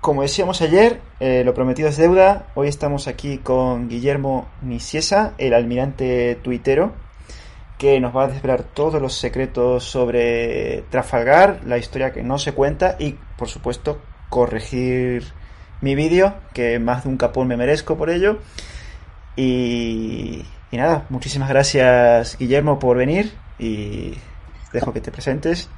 Como decíamos ayer, eh, lo prometido es deuda. Hoy estamos aquí con Guillermo Niciesa, el almirante tuitero, que nos va a desvelar todos los secretos sobre Trafalgar, la historia que no se cuenta y, por supuesto, corregir mi vídeo, que más de un capón me merezco por ello. Y, y nada, muchísimas gracias Guillermo por venir y dejo que te presentes.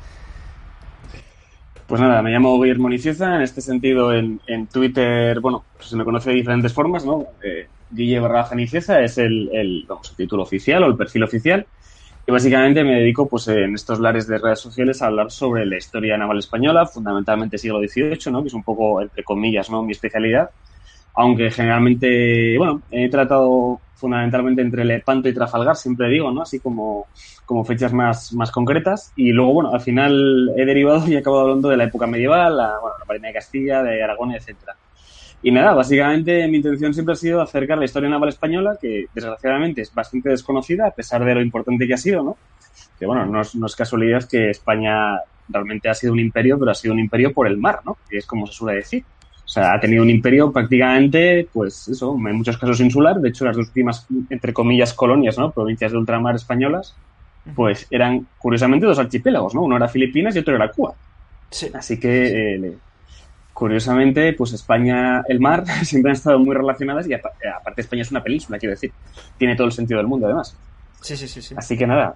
Pues nada, me llamo Guillermo Nicieza, en este sentido en, Twitter, bueno, pues se me conoce de diferentes formas, ¿no? Eh, Guille Nicieza es el, el, vamos, título oficial o el perfil oficial y básicamente me dedico pues en estos lares de redes sociales a hablar sobre la historia naval española, fundamentalmente siglo XVIII, ¿no? Que es un poco, entre comillas, ¿no? Mi especialidad, aunque generalmente, bueno, he tratado fundamentalmente entre Lepanto y Trafalgar, siempre digo, ¿no? Así como, como fechas más, más concretas. Y luego, bueno, al final he derivado y he acabado hablando de la época medieval, la, Marina de Castilla, de Aragón, etcétera. Y nada, básicamente mi intención siempre ha sido acercar la historia naval española, que desgraciadamente es bastante desconocida, a pesar de lo importante que ha sido, ¿no? Que bueno, no es, no casualidad que España realmente ha sido un imperio, pero ha sido un imperio por el mar, ¿no? Es como se suele decir. O sea, ha tenido un imperio prácticamente, pues eso, en muchos casos insular. De hecho, las dos últimas, entre comillas, colonias, ¿no? Provincias de ultramar españolas, pues eran, curiosamente, dos archipiélagos, ¿no? Uno era Filipinas y otro era Cuba. Sí. Así que, eh, curiosamente, pues España, el mar, siempre han estado muy relacionadas y aparte España es una península, quiero decir. Tiene todo el sentido del mundo, además. Sí, sí, sí. sí. Así que nada,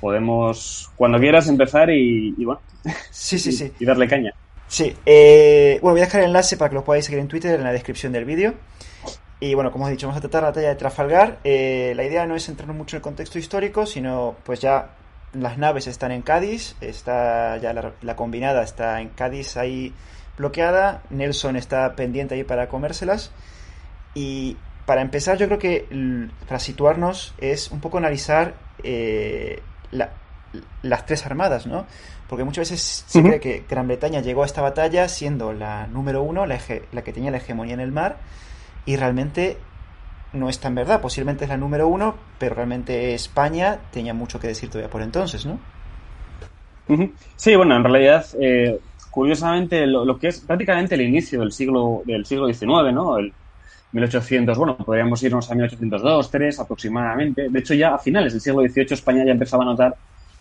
podemos, cuando quieras, empezar y, y bueno. Sí, sí, sí. Y darle caña. Sí, eh, bueno, voy a dejar el enlace para que lo podáis seguir en Twitter en la descripción del vídeo. Y bueno, como os he dicho, vamos a tratar la batalla de Trafalgar. Eh, la idea no es centrarnos mucho en el contexto histórico, sino pues ya las naves están en Cádiz, está ya la, la combinada está en Cádiz ahí bloqueada, Nelson está pendiente ahí para comérselas. Y para empezar, yo creo que para situarnos es un poco analizar eh, la, las tres armadas, ¿no? Porque muchas veces se uh -huh. cree que Gran Bretaña llegó a esta batalla siendo la número uno, la, la, que tenía la hegemonía en el mar, y realmente no es tan verdad. Posiblemente es la número uno, pero realmente España tenía mucho que decir todavía por entonces, ¿no? Uh -huh. Sí, bueno, en realidad, eh, curiosamente, lo, lo, que es prácticamente el inicio del siglo del siglo XIX, ¿no? El 1800, bueno, podríamos irnos a 1802, 3 aproximadamente. De hecho, ya a finales del siglo XVIII España ya empezaba a notar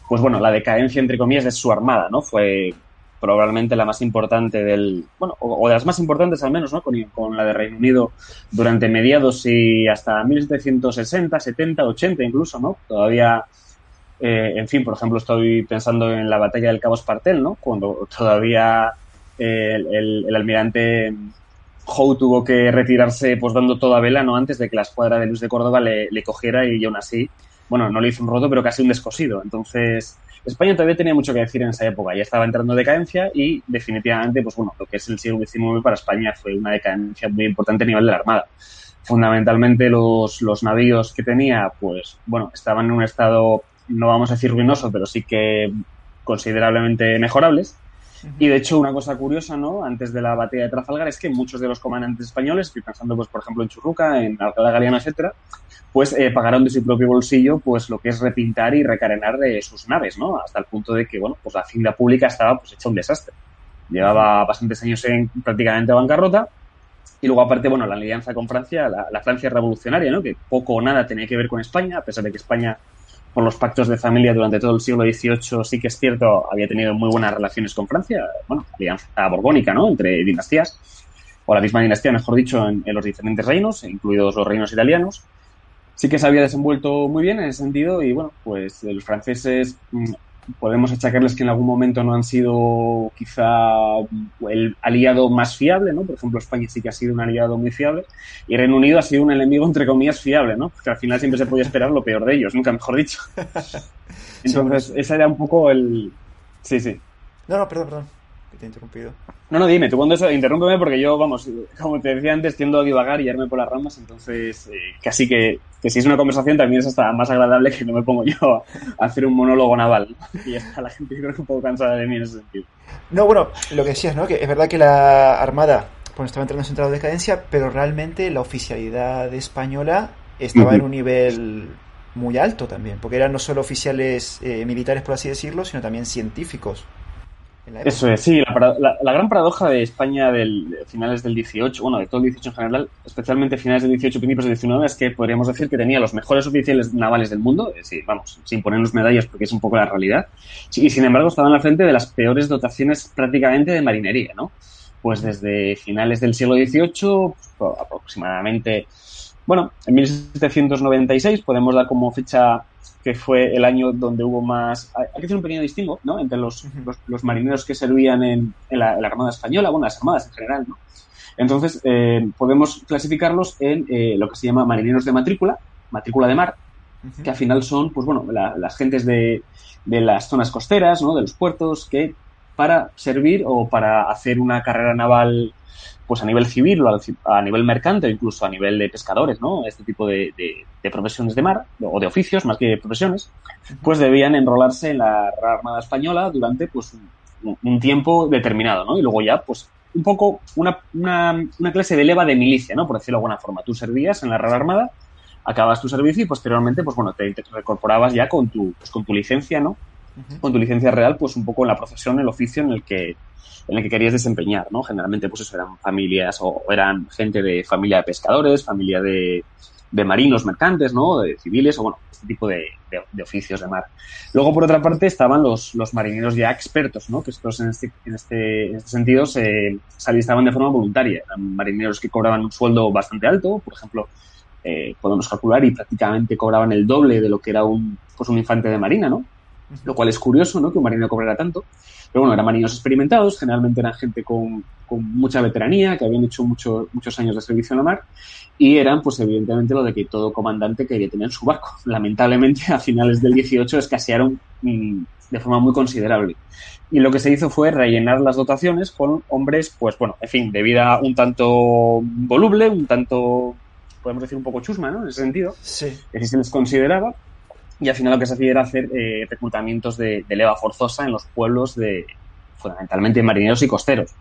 pues bueno, la decadencia, entre comillas, de su armada, ¿no? Fue probablemente la más importante del, bueno, o, de las más importantes al menos, ¿no? Con, con, la de Reino Unido durante mediados y hasta 1760, 70, 80 incluso, ¿no? Todavía, eh, en fin, por ejemplo, estoy pensando en la batalla del Cabo Espartel, ¿no? Cuando todavía eh, el, el, el, almirante Howe tuvo que retirarse, pues dando toda vela, ¿no? Antes de que la escuadra de Luis de Córdoba le, le cogiera y aún así bueno, no le hizo un roto, pero casi un descosido. Entonces, España todavía tenía mucho que decir en esa época. Ya estaba entrando en decadencia y definitivamente, pues bueno, lo que es el siglo XIX para España fue una decadencia muy importante a nivel de la Armada. Fundamentalmente los, los navíos que tenía, pues bueno, estaban en un estado, no vamos a decir ruinoso, pero sí que considerablemente mejorables. Y de hecho, una cosa curiosa, ¿no? Antes de la batalla de Trafalgar es que muchos de los comandantes españoles, estoy pensando, pues, por ejemplo, en Churruca, en Alcalá Galiana, etcétera, pues eh, pagaron de su propio bolsillo, pues, lo que es repintar y recarenar de sus naves, ¿no? Hasta el punto de que, bueno, pues la hacienda pública estaba, pues, hecha un desastre. Llevaba bastantes años en prácticamente bancarrota. Y luego, aparte, bueno, la alianza con Francia, la, la Francia revolucionaria, ¿no? Que poco o nada tenía que ver con España, a pesar de que España por los pactos de familia durante todo el siglo XVIII sí que es cierto, había tenido muy buenas relaciones con Francia, bueno, alianza borbónica, ¿no? Entre dinastías, o la misma dinastía, mejor dicho, en, en, los diferentes reinos, incluidos los reinos italianos. Sí que se había desenvuelto muy bien en ese sentido y, bueno, pues los franceses, podemos achacarles que en algún momento no han sido quizá el aliado más fiable, ¿no? Por ejemplo, España sí que ha sido un aliado muy fiable y Reino Unido ha sido un enemigo, entre comillas, fiable, ¿no? Porque al final siempre se podía esperar lo peor de ellos, nunca mejor dicho. Entonces, ese era un poco el... Sí, sí. No, no, perdón, perdón te he interrumpido. No, no, dime, tú cuando eso, interrúmpeme porque yo, vamos, como te decía antes, tiendo a divagar y irme por las ramas, entonces eh, casi que, que, si es una conversación también es hasta más agradable que no me pongo yo a hacer un monólogo naval. Y está la gente creo que un poco cansada de mí en ese sentido. No, bueno, lo que decías, ¿no? Que es verdad que la Armada pues, estaba entrando en su de decadencia, pero realmente la oficialidad española estaba en un nivel muy alto también, porque eran no solo oficiales eh, militares, por así decirlo, sino también científicos. Eso es, sí, la, gran paradoja de España del finales del 18, bueno, de todo el 18 en general, especialmente finales del 18, principios del 19, es que podríamos decir que tenía los mejores oficiales navales del mundo, eh, sí, vamos, sin ponernos medallas porque es un poco la realidad, y sin embargo estaba en la frente de las peores dotaciones prácticamente de marinería, ¿no? Pues desde finales del siglo XVIII, pues, aproximadamente, bueno, en 1796 podemos dar como fecha que fue el año donde hubo más... Hay que hacer un pequeño distingo, ¿no? Entre los, los, marineros que servían en, en, la, Armada Española, bueno, las armadas en general, ¿no? Entonces, eh, podemos clasificarlos en eh, lo que se llama marineros de matrícula, matrícula de mar, que al final son, pues bueno, las gentes de, de las zonas costeras, ¿no? De los puertos, que para servir o para hacer una carrera naval pues a nivel civil o a nivel mercante o incluso a nivel de pescadores, ¿no? Este tipo de, profesiones de mar o de oficios más que profesiones, pues debían enrolarse en la Armada Española durante pues un, tiempo determinado, ¿no? Y luego ya pues un poco una, una, una, clase de leva de milicia, ¿no? Por decirlo de alguna forma. Tú servías en la Real Armada, acabas tu servicio y posteriormente pues bueno, te, recorporabas ya con tu, pues, con tu licencia, ¿no? Con tu licencia real, pues un poco en la profesión, el oficio en el que en el que querías desempeñar, ¿no? Generalmente, pues eso eran familias o eran gente de familia de pescadores, familia de, de marinos mercantes, ¿no? De civiles o, bueno, este tipo de, de, oficios de mar. Luego, por otra parte, estaban los, los marineros ya expertos, ¿no? Que estos en este, en este, en este sentido se, se alistaban de forma voluntaria. Eran marineros que cobraban un sueldo bastante alto, por ejemplo, eh, podemos calcular y prácticamente cobraban el doble de lo que era un, pues un infante de marina, ¿no? Lo cual es curioso, ¿no? Que un marinero cobrara tanto. Pero bueno, eran marineros experimentados, generalmente eran gente con, con mucha veteranía, que habían hecho mucho, muchos años de servicio en la mar, y eran, pues evidentemente, lo de que todo comandante quería tener su barco. Lamentablemente, a finales del 18 escasearon mm, de forma muy considerable. Y lo que se hizo fue rellenar las dotaciones con hombres, pues bueno, en fin, de vida un tanto voluble, un tanto, podemos decir, un poco chusma, ¿no? En ese sentido. Sí. Que así se les consideraba y al final lo que se hacía era hacer eh, reclutamientos de, leva forzosa en los pueblos de fundamentalmente marineros y costeros.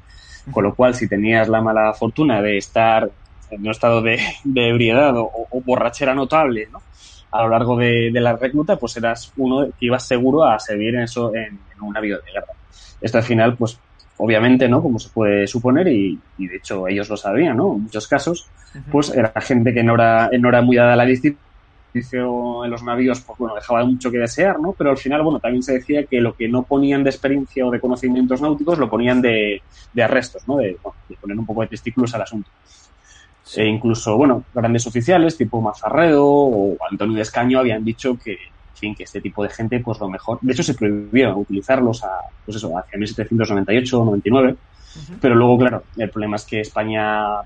Con lo cual, si tenías la mala fortuna de estar en un estado de, ebriedad o, borrachera notable ¿no? a lo largo de, la recluta, pues eras uno que ibas seguro a servir en eso en, un navío de guerra. Esto al final, pues obviamente, ¿no? Como se puede suponer, y, de hecho ellos lo sabían, ¿no? En muchos casos, pues era gente que no era, no era muy dada a la disciplina en los navíos, pues bueno, dejaba mucho que desear, ¿no? Pero al final, bueno, también se decía que lo que no ponían de experiencia o de conocimientos náuticos lo ponían de, arrestos, ¿no? De, poner un poco de testículos al asunto. E incluso, bueno, grandes oficiales tipo Mazarredo o Antonio Descaño habían dicho que, en fin, que este tipo de gente, pues lo mejor, de hecho se prohibió utilizarlos a, pues eso, hacia 1798 o 99, pero luego, claro, el problema es que España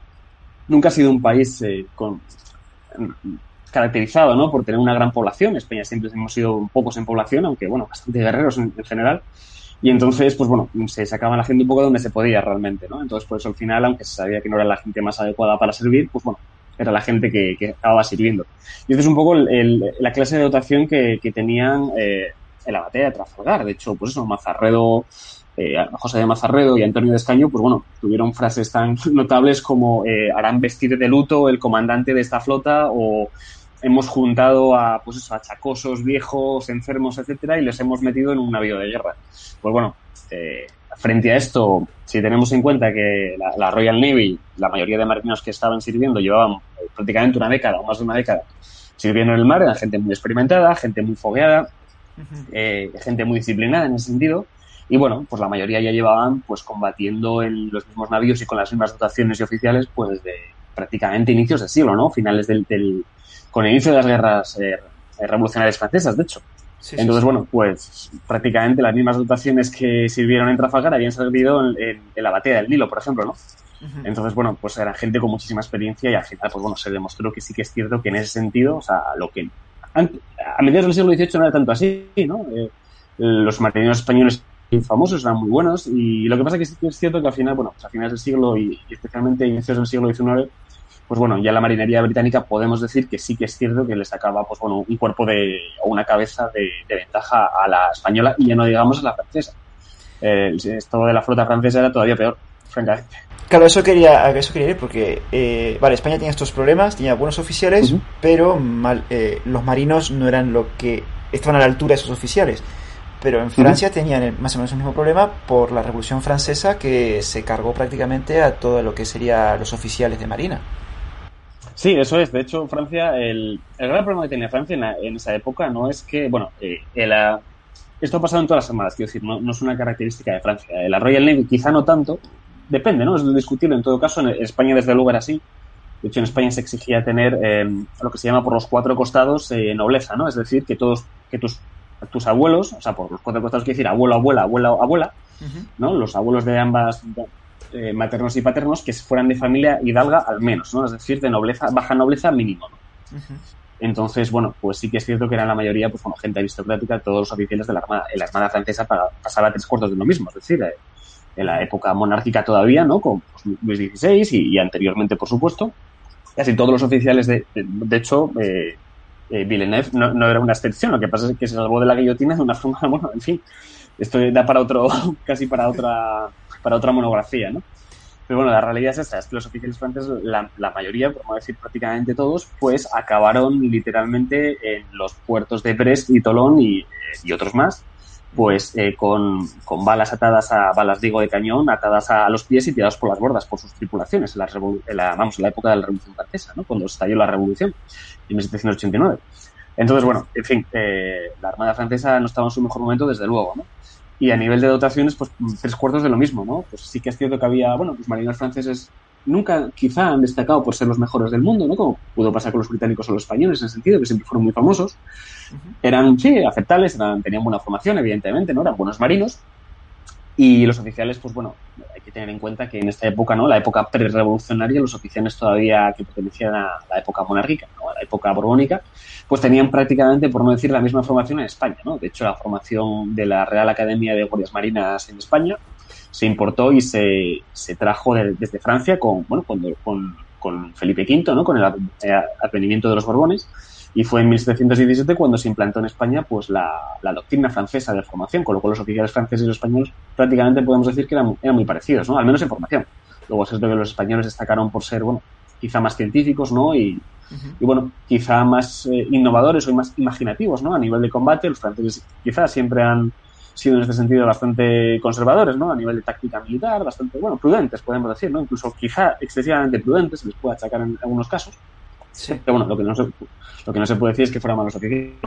nunca ha sido un país eh, con caracterizado ¿no? por tener una gran población. España siempre hemos sido pocos en población, aunque bueno, bastante guerreros en, general. Y entonces, pues bueno, se sacaban la gente un poco de donde se podía realmente, ¿no? Entonces, por eso al final, aunque se sabía que no era la gente más adecuada para servir, pues bueno, era la gente que, que acababa sirviendo. Y esta es un poco la clase de dotación que, que tenían eh, en la batalla de Trafalgar. De hecho, pues eso, Mazarredo, eh, José de Mazarredo y Antonio de Escaño, pues bueno, tuvieron frases tan notables como eh, harán vestir de luto el comandante de esta flota o hemos juntado a, pues eso, a chacosos, viejos, enfermos, etcétera, y les hemos metido en un navío de guerra. Pues bueno, eh, frente a esto, si tenemos en cuenta que la, Royal Navy, la mayoría de marineros que estaban sirviendo llevaban prácticamente una década o más de una década sirviendo en el mar, eran gente muy experimentada, gente muy fogueada, eh, gente muy disciplinada en ese sentido. Y bueno, pues la mayoría ya llevaban pues combatiendo en los mismos navíos y con las mismas dotaciones y oficiales pues desde prácticamente inicios del siglo, ¿no? Finales del, del con el inicio de las guerras eh, revolucionarias francesas, de hecho. Entonces, bueno, pues prácticamente las mismas dotaciones que sirvieron en Trafalgar habían servido en, la batalla del Nilo, por ejemplo, ¿no? Entonces, bueno, pues eran gente con muchísima experiencia y al final, pues bueno, se demostró que sí que es cierto que en ese sentido, o sea, lo que a mediados del siglo XVIII no era tanto así, ¿no? Eh, los marineros españoles famosos eran muy buenos y lo que pasa es que es cierto que al final, bueno, pues a finales del siglo y, especialmente a inicios del siglo XIX, pues bueno, ya la marinería británica podemos decir que sí que es cierto que le sacaba, pues bueno, un cuerpo de, o una cabeza de, ventaja a la española y ya no digamos a la francesa. Eh, esto de la flota francesa era todavía peor, francamente. Claro, eso quería, eso quería ir porque, eh, vale, España tenía estos problemas, tenía buenos oficiales, pero mal, eh, los marinos no eran lo que estaban a la altura de esos oficiales. Pero en Francia tenían más o menos el mismo problema por la Revolución Francesa que se cargó prácticamente a todo lo que serían los oficiales de Marina. Sí, eso es. De hecho, Francia, el, el gran problema que tenía Francia en, esa época no es que, bueno, eh, esto ha pasado en todas las armadas, quiero decir, no, no, es una característica de Francia. La Royal Navy quizá no tanto, depende, ¿no? Es discutible en todo caso. En España, desde luego, era así. De hecho, en España se exigía tener eh, lo que se llama por los cuatro costados eh, nobleza, ¿no? Es decir, que todos, que tus tus abuelos, o sea, por los cuatro costados quiere decir abuelo, abuela, abuela, abuela, ¿no? Los abuelos de ambas eh, maternos y paternos que fueran de familia hidalga al menos, ¿no? Es decir, de nobleza, baja nobleza mínimo, Entonces, bueno, pues sí que es cierto que eran la mayoría, pues como gente aristocrática, todos los oficiales de la Armada. En la Armada francesa pasaba tres cuartos de lo mismo, es decir, eh, en la época monárquica todavía, ¿no? Con pues, Luis XVI y, anteriormente, por supuesto. Casi todos los oficiales, de, de, hecho, eh, eh, Villeneuve no, era una excepción, lo que pasa es que se salvó de la guillotina de una forma, bueno, en fin, esto da para otro, casi para otra, para otra monografía, ¿no? Pero bueno, la realidad es esta, es que los oficiales franceses, la, mayoría, por no decir prácticamente todos, pues acabaron literalmente en los puertos de Brest y Tolón y, y otros más, pues eh, con, con, balas atadas a balas, digo, de cañón, atadas a, los pies y tiradas por las bordas por sus tripulaciones en la, vamos, en la época de la Revolución Francesa, ¿no? cuando estalló la Revolución en 1789. Entonces, bueno, en fin, eh, la Armada Francesa no estaba en su mejor momento, desde luego, ¿no? Y a nivel de dotaciones, pues tres cuartos de lo mismo, ¿no? Pues sí que es cierto que había, bueno, los marineros franceses nunca quizá han destacado por ser los mejores del mundo, ¿no? Como pudo pasar con los británicos o los españoles en el sentido, que siempre fueron muy famosos. Eran, sí, aceptables, eran, tenían buena formación, evidentemente, ¿no? Eran buenos marinos. Y los oficiales, pues bueno, que tener en cuenta que en esta época, ¿no? La época pre-revolucionaria, los oficiales todavía que pertenecían a la época monárquica, ¿no? A la época borbónica, pues tenían prácticamente, por no decir, la misma formación en España, ¿no? De hecho, la formación de la Real Academia de Guardias Marinas en España se importó y se, se trajo desde Francia con, bueno, con, con, Felipe V, ¿no? Con el advenimiento de los Borbones. Y fue en 1717 cuando se implantó en España pues la, la, doctrina francesa de formación, con lo cual los oficiales franceses y los españoles prácticamente podemos decir que eran, eran muy parecidos, ¿no? Al menos en formación. Luego es cierto que los españoles destacaron por ser, bueno, quizá más científicos, ¿no? Y, y bueno, quizá más eh, innovadores o más imaginativos, ¿no? A nivel de combate, los franceses quizá siempre han sido en este sentido bastante conservadores, ¿no? A nivel de táctica militar, bastante, bueno, prudentes, podemos decir, ¿no? Incluso quizá excesivamente prudentes, se les puede achacar en algunos casos. Sí. Pero bueno, lo que no se, lo que no se puede decir es que fueran malos oficiales.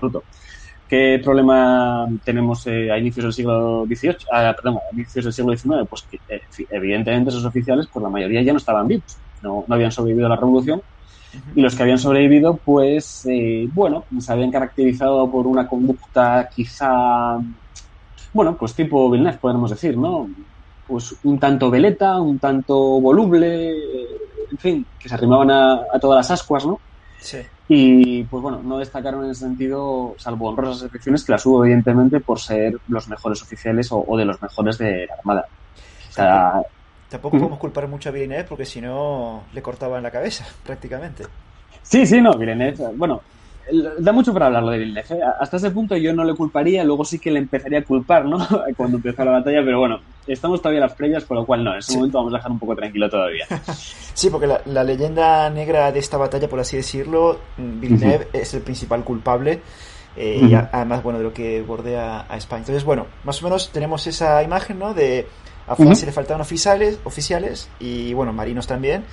¿Qué problema tenemos eh, a inicios del siglo XVIII? Ah, perdón, a inicios del siglo XIX? Pues que eh, evidentemente esos oficiales, pues la mayoría ya no estaban vivos, no, no habían sobrevivido a la revolución y los que habían sobrevivido, pues, eh, bueno, se habían caracterizado por una conducta quizá, bueno, pues tipo Villeneuve, podemos decir, ¿no? Pues un tanto veleta, un tanto voluble, en fin, que se arrimaban a, todas las ascuas, ¿no? Sí. Y pues bueno, no destacaron en ese sentido, salvo honrosas excepciones, que las hubo evidentemente por ser los mejores oficiales o, de los mejores de la Armada. O sea, Tampoco podemos culpar mucho a Villeneuve porque si no le cortaban la cabeza, prácticamente. Sí, sí, no, Villeneuve, bueno, da mucho para hablarlo de Villeneuve. ¿eh? Hasta ese punto yo no le culparía, luego sí que le empezaría a culpar, ¿no? Cuando empezó la batalla, pero bueno, estamos todavía a las previas, por lo cual no, en ese momento vamos a dejar un poco tranquilo todavía. sí, porque la, leyenda negra de esta batalla, por así decirlo, Villeneuve es el principal culpable. Eh, y además, bueno, de lo que bordea a España. Entonces, bueno, más o menos tenemos esa imagen, ¿no? De a Francia le faltaban oficiales, oficiales y bueno, marinos también.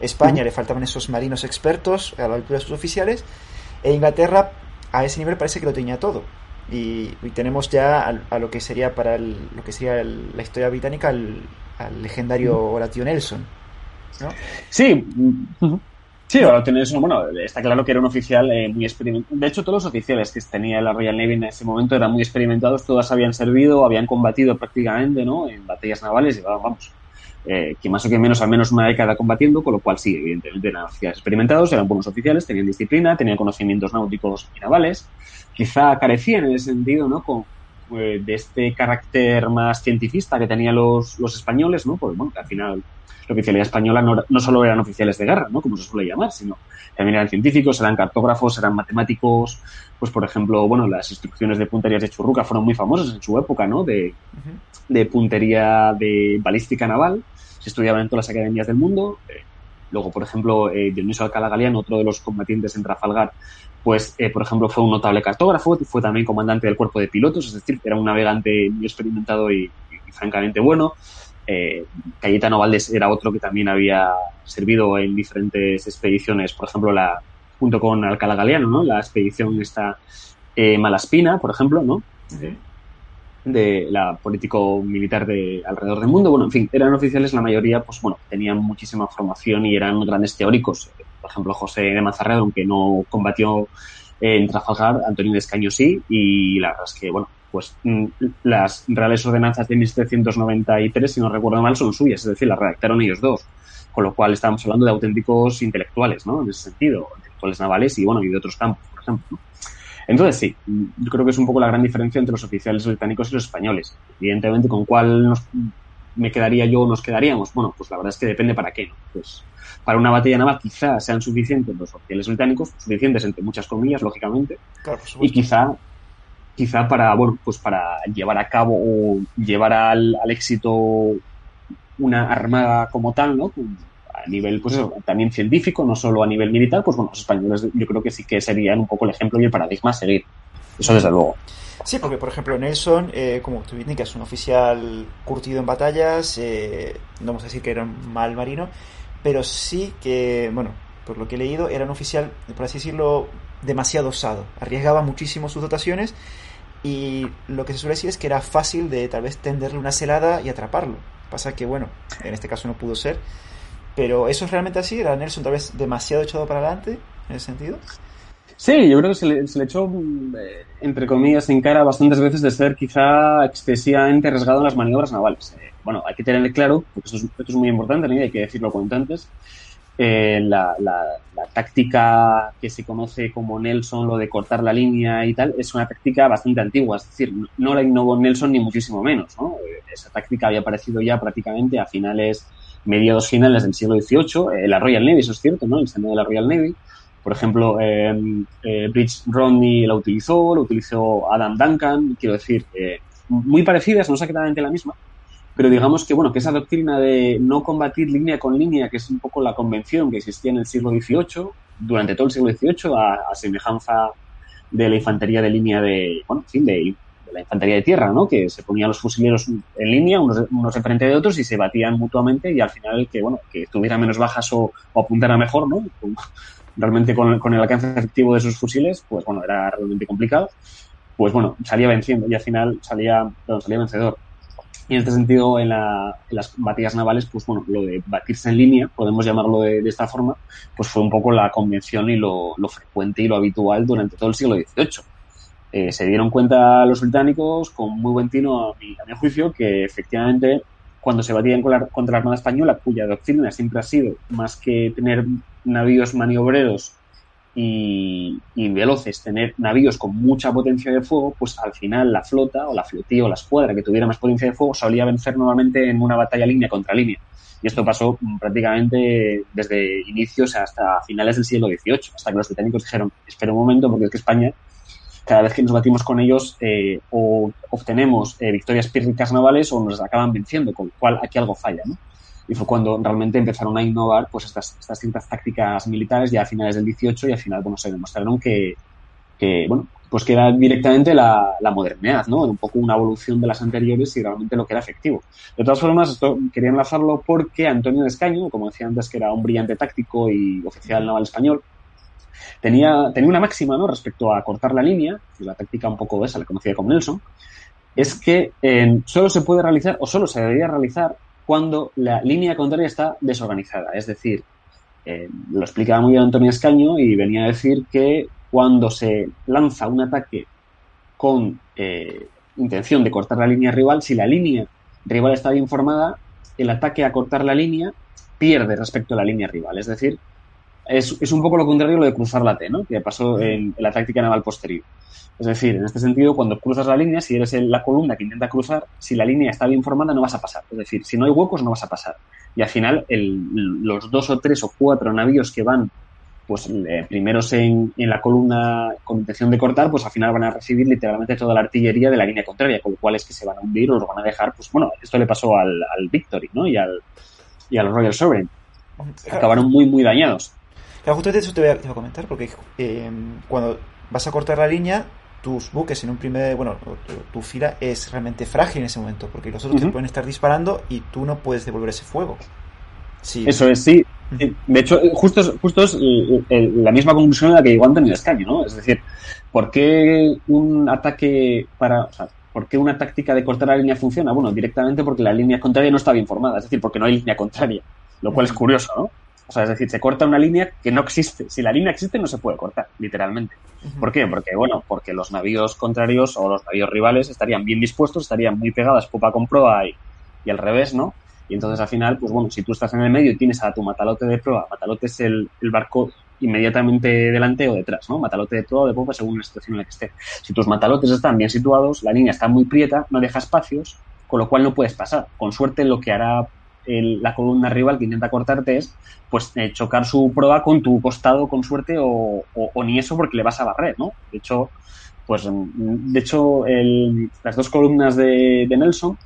España le faltaban esos marinos expertos a la altura de sus oficiales. E Inglaterra a ese nivel parece que lo tenía todo. Y, tenemos ya a, lo que sería para lo que sería la historia británica al, legendario Horatio Nelson. ¿no? Sí, Sí, bueno, está claro que era un oficial eh, muy experimentado. De hecho, todos los oficiales que tenía la Royal Navy en ese momento eran muy experimentados, todas habían servido, habían combatido prácticamente, ¿no? En batallas navales, llevaban, vamos, eh, que más o que menos al menos una década combatiendo, con lo cual sí, evidentemente eran oficiales experimentados, eran buenos oficiales, tenían disciplina, tenían conocimientos náuticos y navales. Quizá carecían en ese sentido, ¿no? Eh, de este carácter más cientifista que tenían los, los españoles, ¿no? Porque, bueno, al final la oficialidad española no, solo eran oficiales de guerra, ¿no? como se suele llamar, sino también eran científicos, eran cartógrafos, eran matemáticos. Pues, por ejemplo, bueno, las instrucciones de punterías de Churruca fueron muy famosas en su época, ¿no? De, puntería de balística naval. Se estudiaban en todas las academias del mundo. Eh, luego, por ejemplo, eh, Dionisio Alcalá Galeano, otro de los combatientes en Trafalgar, pues, eh, por ejemplo, fue un notable cartógrafo, fue también comandante del cuerpo de pilotos, es decir, era un navegante muy experimentado y francamente bueno. Eh, Cayetano Valdés era otro que también había servido en diferentes expediciones, por ejemplo, la junto con Alcalá Galeano, ¿no? La expedición esta eh, Malaspina, por ejemplo, ¿no? De, la político militar de alrededor del mundo. Bueno, en fin, eran oficiales, la mayoría, pues bueno, tenían muchísima formación y eran grandes teóricos. Por ejemplo, José de Mazarredo, aunque no combatió en Trafalgar, Antonio de Escaño sí, y la verdad es que, bueno, pues mm, las reales ordenanzas de 1793, si no recuerdo mal, son suyas, es decir, las redactaron ellos dos. Con lo cual estamos hablando de auténticos intelectuales, ¿no? En ese sentido, intelectuales navales y, bueno, y de otros campos, por ejemplo. Entonces, sí, yo creo que es un poco la gran diferencia entre los oficiales británicos y los españoles. Evidentemente, ¿con cuál nos, me quedaría yo o nos quedaríamos? Bueno, pues la verdad es que depende para qué, ¿no? Pues para una batalla naval quizá sean suficientes los oficiales británicos, suficientes entre muchas comillas, lógicamente, y quizá quizá para, bueno, pues para llevar a cabo o llevar al, éxito una armada como tal, ¿no? A nivel, pues eso, también científico, no solo a nivel militar, pues bueno, los españoles yo creo que sí que serían un poco el ejemplo y el paradigma a seguir. Eso desde luego. Sí, porque por ejemplo Nelson, eh, como tú indicas, es un oficial curtido en batallas, eh, no vamos a decir que era un mal marino, pero sí que, bueno, por lo que he leído, era un oficial, por así decirlo, demasiado osado. Arriesgaba muchísimo sus dotaciones y lo que se suele decir es que era fácil de tal vez tenderle una celada y atraparlo. Pasa que, bueno, en este caso no pudo ser. Pero eso es realmente así, era Nelson tal vez demasiado echado para adelante, en ese sentido. Sí, yo creo que se le, se le echó, eh, entre comillas, en cara bastantes veces de ser quizá excesivamente arriesgado en las maniobras navales. Eh, bueno, hay que tener claro, porque esto es, esto es muy importante, ¿no? hay que decirlo cuanto antes, eh, la, la, táctica que se conoce como Nelson, lo de cortar la línea y tal, es una táctica bastante antigua, es decir, no la innovó Nelson ni muchísimo menos, ¿no? Eh, esa táctica había aparecido ya prácticamente a finales, mediados finales del siglo XVIII, eh, la Royal Navy, eso es cierto, ¿no? El seno de la Royal Navy. Por ejemplo, eh, eh, Bridge Rodney la utilizó, lo utilizó Adam Duncan, quiero decir, muy parecidas, no exactamente la misma, pero digamos que, bueno, que esa doctrina de no combatir línea con línea, que es un poco la convención que existía en el siglo XVIII, durante todo el siglo XVIII, a, semejanza de la infantería de línea de, bueno, en fin, de, la infantería de tierra, ¿no? Que se ponían los fusileros en línea, unos, unos enfrente de otros, y se batían mutuamente, y al final que, bueno, que tuviera menos bajas o, apuntara mejor, ¿no? Realmente con, el alcance efectivo de sus fusiles, pues bueno, era realmente complicado. Pues bueno, salía venciendo y al final salía, salía vencedor. Y en este sentido, en, las batallas navales, pues bueno, lo de batirse en línea, podemos llamarlo de, esta forma, pues fue un poco la convención y lo, frecuente y lo habitual durante todo el siglo XVIII. Eh, se dieron cuenta los británicos, con muy buen tino, a mi juicio, que efectivamente cuando se batían contra la Armada Española, cuya doctrina siempre ha sido más que tener navíos maniobreros y, veloces, tener navíos con mucha potencia de fuego, pues al final la flota o la flotilla o la escuadra que tuviera más potencia de fuego solía vencer nuevamente en una batalla línea contra línea. Y esto pasó prácticamente desde inicios hasta finales del siglo XVIII, hasta que los británicos dijeron, espera un momento, porque es que España, cada vez que nos batimos con ellos, eh, o obtenemos eh, victorias pírricas navales o nos acaban venciendo, con lo cual aquí algo falla, ¿no? y fue cuando realmente empezaron a innovar pues estas, estas ciertas tácticas militares ya a finales del 18 y al final bueno se demostraron que, que bueno pues que era directamente la, la modernidad, ¿no? Un poco una evolución de las anteriores y realmente lo que era efectivo. De todas formas, esto quería enlazarlo porque Antonio Descaño, como decía antes, que era un brillante táctico y oficial naval español, tenía, tenía una máxima, ¿no? Respecto a cortar la línea, la táctica un poco esa, la conocida como Nelson, es que eh, solo se puede realizar, o solo se debería realizar, cuando la línea contraria está desorganizada. Es decir, eh, lo explicaba muy bien Antonio Escaño y venía a decir que cuando se lanza un ataque con eh, intención de cortar la línea rival, si la línea rival está bien formada, el ataque a cortar la línea pierde respecto a la línea rival. Es decir, es, es un poco lo contrario lo de cruzar la T, ¿no? que pasó en, en la táctica naval posterior. Es decir, en este sentido, cuando cruzas la línea, si eres la columna que intenta cruzar, si la línea está bien formada, no vas a pasar. Es decir, si no hay huecos, no vas a pasar. Y al final, el, los dos o tres o cuatro navíos que van pues eh, primeros en, en, la columna con intención de cortar, pues al final van a recibir literalmente toda la artillería de la línea contraria, con lo cual es que se van a hundir o los van a dejar, pues bueno, esto le pasó al, al Victory, ¿no? Y al, y al Royal Sovereign. Acabaron muy, muy dañados. Claro, justamente eso te voy a, te voy a comentar, porque eh, cuando vas a cortar la línea, tus buques en un primer, bueno, tu, tu, fila es realmente frágil en ese momento, porque los otros uh -huh. te pueden estar disparando y tú no puedes devolver ese fuego. Sí. Eso es, sí. De hecho, justo es, justo es el, el, la misma conclusión a la que llegó Antonio Escaño, ¿no? Es decir, ¿por qué un ataque para, o sea, ¿por qué una táctica de cortar la línea funciona? Bueno, directamente porque la línea contraria no está bien formada, es decir, porque no hay línea contraria, lo cual es curioso, ¿no? O sea, es decir, se corta una línea que no existe. Si la línea existe, no se puede cortar, literalmente. ¿Por qué? Porque, bueno, porque los navíos contrarios o los navíos rivales estarían bien dispuestos, estarían muy pegadas popa con proa y, y al revés, ¿no? Y entonces al final, pues bueno, si tú estás en el medio y tienes a tu matalote de proa, matalote es el, el barco inmediatamente delante o detrás, ¿no? Matalote de proa o de popa según la situación en la que esté. Si tus matalotes están bien situados, la línea está muy prieta, no deja espacios, con lo cual no puedes pasar. Con suerte lo que hará el, la columna rival que intenta cortarte es pues eh, chocar su proa con tu costado con suerte o, o, o, ni eso porque le vas a barrer, ¿no? De hecho, pues de hecho el, las dos columnas de, de Nelson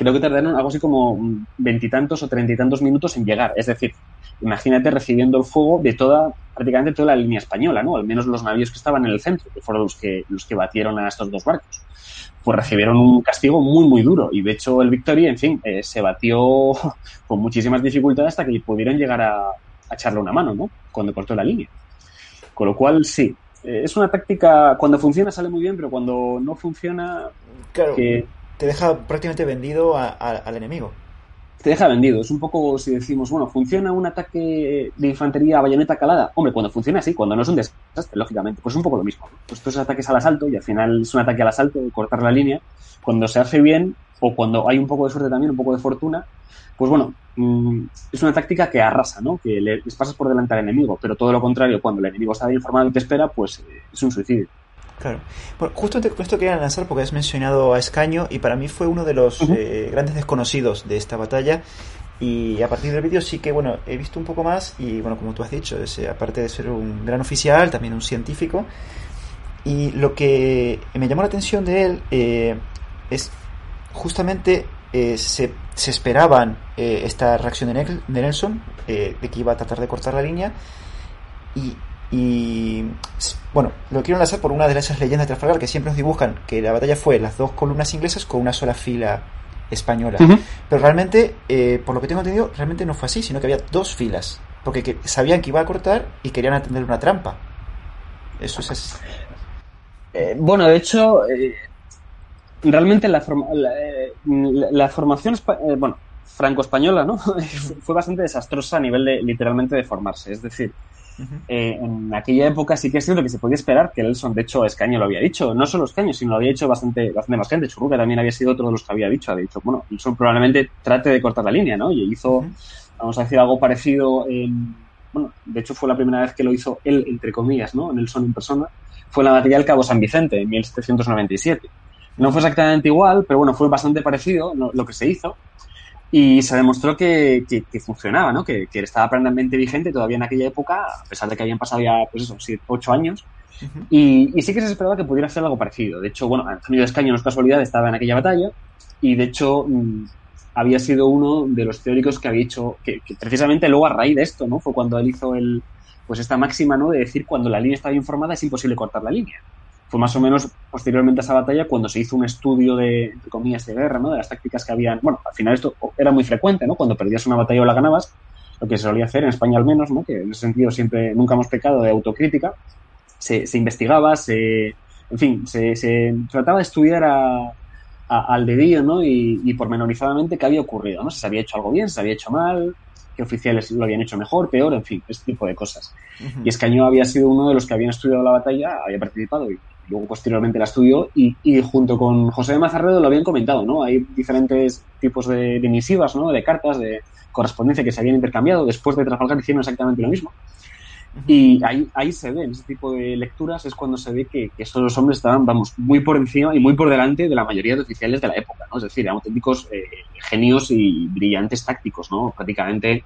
creo que tardaron algo así como veintitantos o treinta y tantos minutos en llegar. Es decir, imagínate recibiendo el fuego de toda, prácticamente toda la línea española, ¿no? Al menos los navíos que estaban en el centro, que fueron los que, los que batieron a estos dos barcos. Pues recibieron un castigo muy, muy duro. Y de hecho, el Victory, en fin, eh, se batió con muchísimas dificultades hasta que pudieron llegar a, a echarle una mano, ¿no? Cuando cortó la línea. Con lo cual, sí, eh, es una táctica, cuando funciona sale muy bien, pero cuando no funciona, claro. que te deja prácticamente vendido al enemigo. Te deja vendido. Es un poco si decimos, bueno, ¿funciona un ataque de infantería a bayoneta calada? Hombre, cuando funciona así, cuando no es un desastre, lógicamente, pues es un poco lo mismo. Pues estos ataques al asalto y al final es un ataque al asalto, cortar la línea. Cuando se hace bien o cuando hay un poco de suerte también, un poco de fortuna, pues bueno, mmm, es una táctica que arrasa, ¿no? Que le, les pasas por delante al enemigo, pero todo lo contrario, cuando el enemigo está bien informado y te espera, pues eh, es un suicidio. Claro. Bueno, justo con esto quería lanzar porque has mencionado a Escaño y para mí fue uno de los uh -huh. eh, grandes desconocidos de esta batalla. Y a partir del vídeo sí que, bueno, he visto un poco más y, bueno, como tú has dicho, es, aparte de ser un gran oficial, también un científico. Y lo que me llamó la atención de él eh, es justamente eh, se, se, esperaban eh, esta reacción de, de Nelson, de que iba a tratar de cortar la línea. Y y bueno, lo quiero enlazar por una de esas leyendas de Trafalgar que siempre nos dibujan que la batalla fue las dos columnas inglesas con una sola fila española. Uh -huh. Pero realmente, eh, por lo que tengo entendido, realmente no fue así, sino que había dos filas. Porque que sabían que iba a cortar y querían atender una trampa. Eso es así. Eh, bueno, de hecho, eh, realmente la, forma, la, eh, la formación, eh, bueno, franco-española, ¿no? fue bastante desastrosa a nivel de literalmente de formarse. Es decir, Uh -huh. eh, en aquella época sí que es cierto que se podía esperar que Nelson, de hecho, Escaño lo había dicho, no solo Escaño, sino lo había dicho bastante, bastante más gente. Churruca también había sido otro de los que había dicho, había dicho, bueno, Nelson probablemente trate de cortar la línea, ¿no? Y hizo, uh -huh. vamos a decir, algo parecido en, bueno, de hecho fue la primera vez que lo hizo él, entre comillas, ¿no? Nelson en persona, fue la batalla del Cabo San Vicente en 1797. No fue exactamente igual, pero bueno, fue bastante parecido lo que se hizo y se demostró que, que, que funcionaba, ¿no? Que, que, estaba plenamente vigente todavía en aquella época, a pesar de que habían pasado ya, pues eso, siete, ocho años. Uh -huh. y, y, sí que se esperaba que pudiera hacer algo parecido. De hecho, bueno, Antonio de Escaño no es casualidad, estaba en aquella batalla y de hecho mmm, había sido uno de los teóricos que había hecho, que, que, precisamente luego a raíz de esto, ¿no? Fue cuando él hizo el, pues esta máxima, ¿no? De decir cuando la línea está bien formada es imposible cortar la línea fue más o menos posteriormente a esa batalla cuando se hizo un estudio de, entre comillas, de guerra, ¿no? De las tácticas que habían. Bueno, al final esto era muy frecuente, ¿no? Cuando perdías una batalla o la ganabas, lo que se solía hacer en España al menos, ¿no? Que en ese sentido siempre nunca hemos pecado de autocrítica. Se, se investigaba, se. En fin, se, se trataba de estudiar a, a, al dedillo, ¿no? Y, y pormenorizadamente qué había ocurrido, ¿no? Si se había hecho algo bien, si se había hecho mal, qué oficiales lo habían hecho mejor, peor, en fin, este tipo de cosas. Y Escaño había sido uno de los que habían estudiado la batalla, había participado y luego posteriormente la estudió y, junto con José de Mazarredo lo habían comentado, ¿no? Hay diferentes tipos de, de misivas, ¿no? De cartas, de correspondencia que se habían intercambiado. Después de Trafalgar hicieron exactamente lo mismo. Y ahí, ahí se ve, en ese tipo de lecturas es cuando se ve que, estos dos hombres estaban, vamos, muy por encima y muy por delante de la mayoría de oficiales de la época, ¿no? Es decir, eran auténticos eh, genios y brillantes tácticos, ¿no? Prácticamente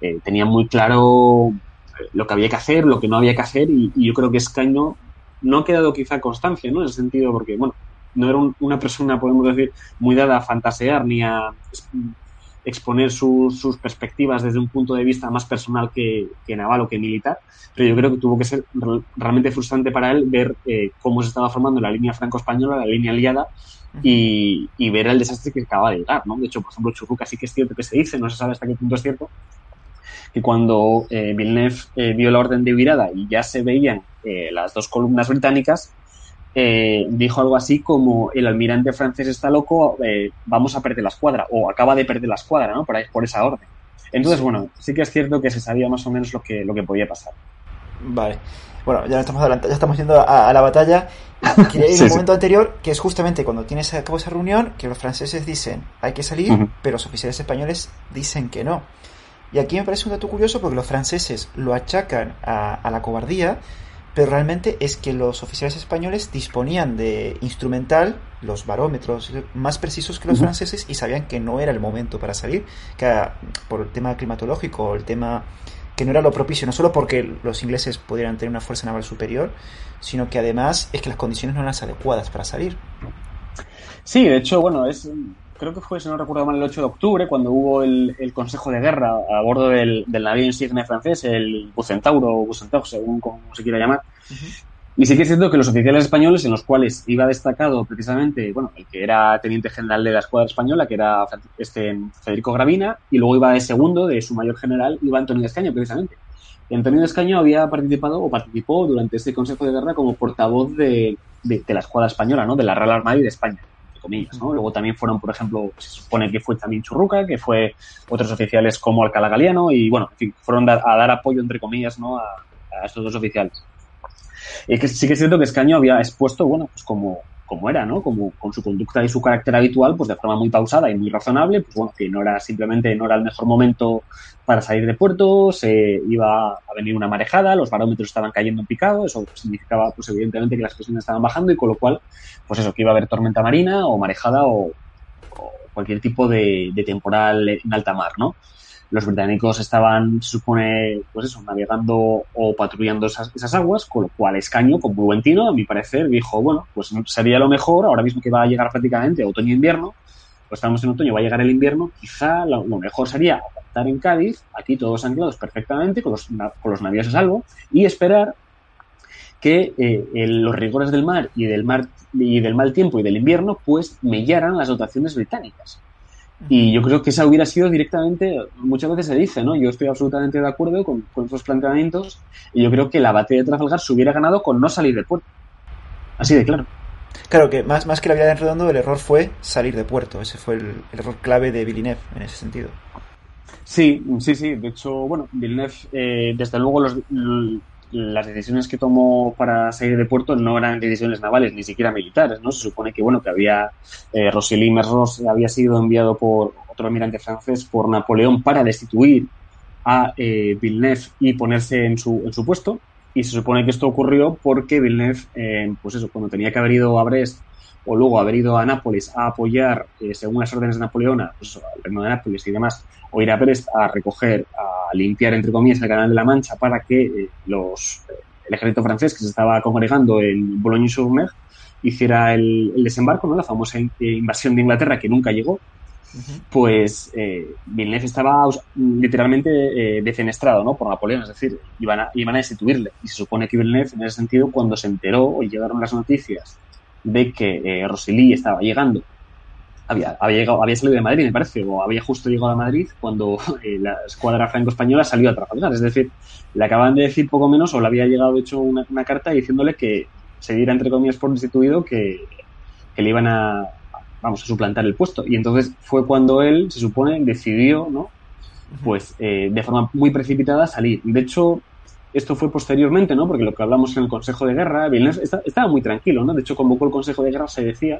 eh, tenían muy claro eh, lo que había que hacer, lo que no había que hacer y, yo creo que Escaño no ha quedado quizá constancia, ¿no? En ese sentido, porque, bueno, no era una persona, podemos decir, muy dada a fantasear ni a exponer sus, perspectivas desde un punto de vista más personal que, naval o que militar, pero yo creo que tuvo que ser realmente frustrante para él ver eh, cómo se estaba formando la línea franco-española, la línea aliada, y, ver el desastre que acaba de llegar, ¿no? De hecho, por ejemplo, Churruca sí que es cierto que se dice, no se sabe hasta qué punto es cierto, que cuando eh, Villeneuve eh, vio la orden de virada y ya se veían las dos columnas británicas, eh, dijo algo así como el almirante francés está loco, eh, vamos a perder la escuadra, o acaba de perder la escuadra, ¿no? Por, por esa orden. Entonces, bueno, sí que es cierto que se sabía más o menos lo que, lo que podía pasar. Vale. Bueno, ya estamos adelante, ya estamos yendo a, la batalla. Quería ir un momento anterior, que es justamente cuando tienes a cabo esa reunión, que los franceses dicen hay que salir, pero los oficiales españoles dicen que no. Y aquí me parece un dato curioso porque los franceses lo achacan a, a la cobardía, pero realmente es que los oficiales españoles disponían de instrumental, los barómetros más precisos que los franceses y sabían que no era el momento para salir, que por el tema climatológico, el tema que no era lo propicio, no solo porque los ingleses pudieran tener una fuerza naval superior, sino que además es que las condiciones no eran las adecuadas para salir. Sí, de hecho, bueno, es creo que fue, si no recuerdo mal, el 8 de octubre, cuando hubo el, Consejo de Guerra a bordo del, navío insigne francés, el Bucentauro o Bucentaur, según como se quiera llamar. Y sí que es cierto que los oficiales españoles, en los cuales iba destacado precisamente, bueno, el que era teniente general de la escuadra española, que era este Federico Gravina, y luego iba de segundo, de su mayor general, iba Antonio Escaño, precisamente. Antonio Escaño había participado o participó durante este Consejo de Guerra como portavoz de, de, la escuadra española, ¿no? De la Real Armada y de España. Luego también fueron, por ejemplo, se supone que fue también Churruca, que fue otros oficiales como Alcalá Galiano y, bueno, en fin, fueron a, dar apoyo, entre comillas, ¿no? A, estos dos oficiales. Y que sí que es cierto que Escaño había expuesto, bueno, pues como, como era, ¿no? Como con su conducta y su carácter habitual, pues de forma muy pausada y muy razonable, pues bueno, que no era simplemente, no era el mejor momento para salir de puerto, se iba a venir una marejada, los barómetros estaban cayendo en picado, eso significaba, pues evidentemente que las presiones estaban bajando y con lo cual, pues eso, que iba a haber tormenta marina o marejada o, cualquier tipo de, de temporal en alta mar, ¿no? Los británicos estaban, se supone, pues eso, navegando o patrullando esas, aguas, con lo cual Escaño, con muy buen tino, a mi parecer, dijo, bueno, pues sería lo mejor, ahora mismo que va a llegar prácticamente otoño-invierno, pues estamos en otoño, va a llegar el invierno, quizá lo, mejor sería estar en Cádiz, aquí todos anclados perfectamente, con los, con los navíos a salvo, y esperar que eh, los rigores del mar y del mar y del mal tiempo y del invierno pues mellaran las dotaciones británicas. Y yo creo que esa hubiera sido directamente, muchas veces se dice, ¿no? Yo estoy absolutamente de acuerdo con, con esos planteamientos y yo creo que la batalla de Trafalgar se hubiera ganado con no salir de puerto. Así de claro. Claro que más, más que la vida de Redondo, el error fue salir de puerto. Ese fue el, error clave de Villeneuve en ese sentido. Sí, sí, sí. De hecho, bueno, Villeneuve, eh, desde luego, los, las decisiones que tomó para salir de puerto no eran decisiones navales, ni siquiera militares, ¿no? Se supone que, bueno, que había, eh, Rosely Merros había sido enviado por otro almirante francés, por Napoleón, para destituir a eh, Villeneuve y ponerse en su, en su puesto. Y se supone que esto ocurrió porque Villeneuve, eh, pues eso, cuando tenía que haber ido a Brest o luego haber ido a Nápoles a apoyar, eh, según las órdenes de Napoleón, pues, al reino de Nápoles y demás, o ir a Brest a recoger, a limpiar, entre comillas, el canal de la Mancha para que eh, los, eh, el ejército francés que se estaba congregando en Boulogne-sur-Mer hiciera el, desembarco, ¿no? la famosa invasión de Inglaterra que nunca llegó, pues eh, Villeneuve estaba literalmente defenestrado ¿no? por Napoleón, es decir, iban a, iban a destituirle. Y se supone que Villeneuve, en ese sentido, cuando se enteró o llegaron las noticias de que eh, estaba llegando. Había, había, llegado, había salido de Madrid, me parece, o había justo llegado a Madrid cuando eh, la escuadra franco-española salió a Trafalgar. Es decir, le acaban de decir poco menos, o le había llegado, hecho, una, carta diciéndole que se diera, entre comillas, por destituido, que, que le iban a, vamos, a suplantar el puesto. Y entonces fue cuando él, se supone, decidió, ¿no? pues eh, de forma muy precipitada salir. De hecho, esto fue posteriormente, ¿no? Porque lo que hablamos en el Consejo de Guerra, Villeneuve estaba muy tranquilo, ¿no? De hecho, convocó el Consejo de Guerra, se decía,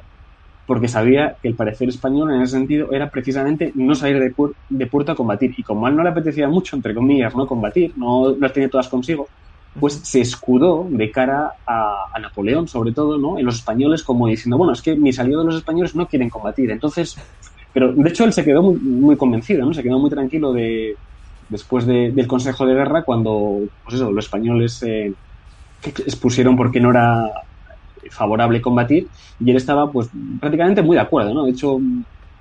porque sabía que el parecer español en ese sentido era precisamente no salir de, de puerto a combatir. Y como a él no le apetecía mucho, entre comillas, no combatir, no las tenía todas consigo, pues se escudó de cara a, a, Napoleón, sobre todo, ¿no? En los españoles, como diciendo, bueno, es que mis aliados los españoles no quieren combatir. Entonces, pero de hecho él se quedó muy, muy convencido, ¿no? Se quedó muy tranquilo de, después de, del Consejo de Guerra, cuando, pues eso, los españoles eh, expusieron porque no era favorable combatir, y él estaba, pues, prácticamente muy de acuerdo, ¿no? De hecho,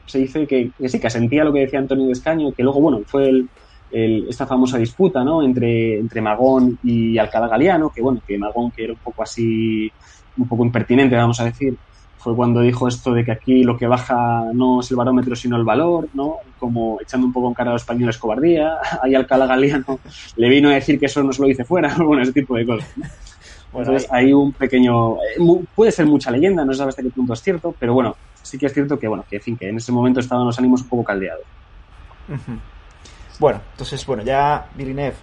se dice que, que sí, que asentía lo que decía Antonio de Escaño, que luego, bueno, fue el, el, esta famosa disputa, ¿no? Entre, entre Magón y Alcalá Galiano, que, bueno, que Magón, que era un poco así, un poco impertinente, vamos a decir, fue cuando dijo esto de que aquí lo que baja no es el barómetro sino el valor, ¿no? Como echando un poco en cara a los españoles cobardía. Ahí Alcalá Galiano le vino a decir que eso no se lo dice fuera, bueno, ese tipo de cosas. Bueno, Entonces hay un pequeño, puede ser mucha leyenda, no se sabe hasta qué punto es cierto, pero bueno, sí que es cierto que bueno, que en fin, que en ese momento estaban los ánimos un poco caldeados. Uh -huh. Bueno, entonces bueno, ya Villeneuve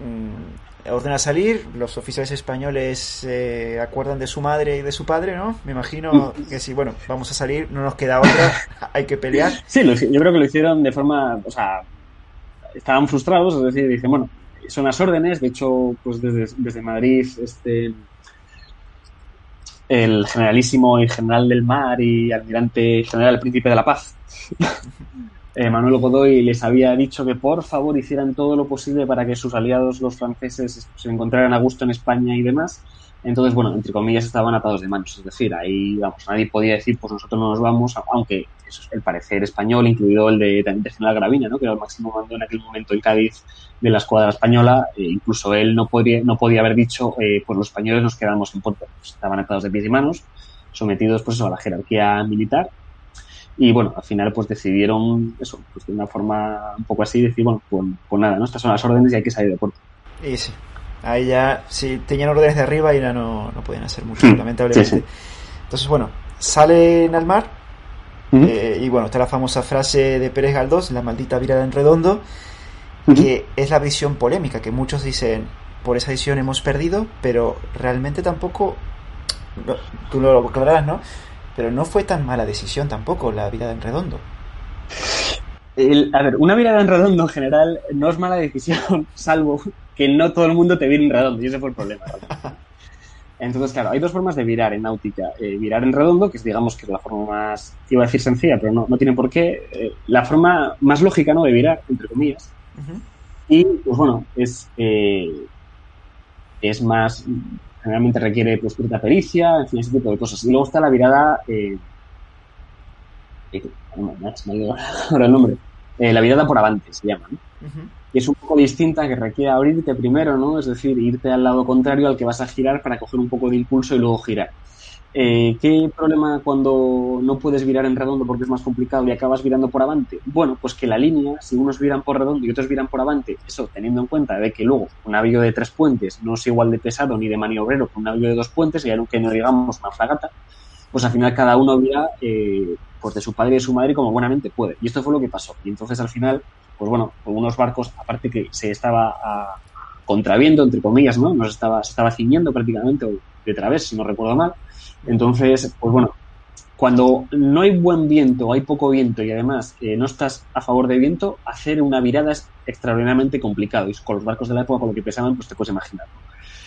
mmm, ordena salir, los oficiales españoles eh, acuerdan de su madre y de su padre, ¿no? Me imagino que sí, bueno, vamos a salir, no nos queda otra, hay que pelear. Sí, lo, yo creo que lo hicieron de forma, o sea, estaban frustrados, es decir, dicen, bueno, son las órdenes, de hecho, pues desde, desde Madrid, este el generalísimo y general del mar y almirante general príncipe de la paz eh, Manuel Godoy les había dicho que por favor hicieran todo lo posible para que sus aliados, los franceses, se encontraran a gusto en España y demás. Entonces, bueno, entre comillas, estaban atados de manos. Es decir, ahí, vamos, nadie podía decir, pues nosotros no nos vamos, aunque eso es el parecer español, incluido el de, de General Gravina, ¿no? que era el máximo mando en aquel momento en Cádiz de la escuadra española. Eh, incluso él no podía, no podía haber dicho, eh, pues los españoles nos quedamos en puerto. Estaban atados de pies y manos, sometidos pues eso, a la jerarquía militar y bueno, al final pues decidieron eso, pues de una forma un poco así, decir, bueno, pues, pues nada, ¿no? Estas son las órdenes y hay que salir de puerto. Y sí, ahí ya, si tenían órdenes de arriba y ya no, no podían hacer mucho, lamentablemente. Sí, sí. Entonces, bueno, salen al mar -huh. eh, y bueno, está la famosa frase de Pérez Galdós, la maldita virada en redondo, -huh. que es la visión polémica, que muchos dicen, por esa visión hemos perdido, pero realmente tampoco, no, tú lo aclararás, ¿no? Pero no fue tan mala decisión tampoco la virada en redondo. El, a ver, una virada en redondo en general no es mala decisión, salvo que no todo el mundo te vire en redondo, y ese fue el problema. Entonces, claro, hay dos formas de virar en náutica. Eh, virar en redondo, que es, digamos, que es la forma más, iba a decir sencilla, pero no, no tiene por qué. Eh, la forma más lógica, ¿no?, de virar, entre comillas. Uh -huh. Y, pues bueno, es, eh, es más generalmente requiere pues cierta pericia, en fin, ese tipo de cosas. Y luego está la virada, eh, no, me ahora el nombre, eh, la virada por avante se llama, ¿no? Uh -huh. Y es un poco distinta, que requiere abrirte primero, ¿no? Es decir, irte al lado contrario al que vas a girar para coger un poco de impulso y luego girar. Eh, ¿Qué problema cuando no puedes virar en redondo porque es más complicado y acabas virando por avante? Bueno, pues que la línea, si unos viran por redondo y otros viran por avante, eso teniendo en cuenta de que luego un navío de tres puentes no es igual de pesado ni de maniobrero que un navío de dos puentes, y aunque no digamos una fragata, pues al final cada uno vira eh, pues de su padre y de su madre como buenamente puede. Y esto fue lo que pasó. Y entonces al final, pues bueno, con unos barcos, aparte que se estaba a contraviento, entre comillas, ¿no? Nos estaba, se estaba ciñendo prácticamente, de través, si no recuerdo mal, entonces, pues bueno, cuando no hay buen viento, hay poco viento y además eh, no estás a favor de viento, hacer una virada es extraordinariamente complicado. Y con los barcos de la época, con lo que pesaban, pues te puedes imaginar.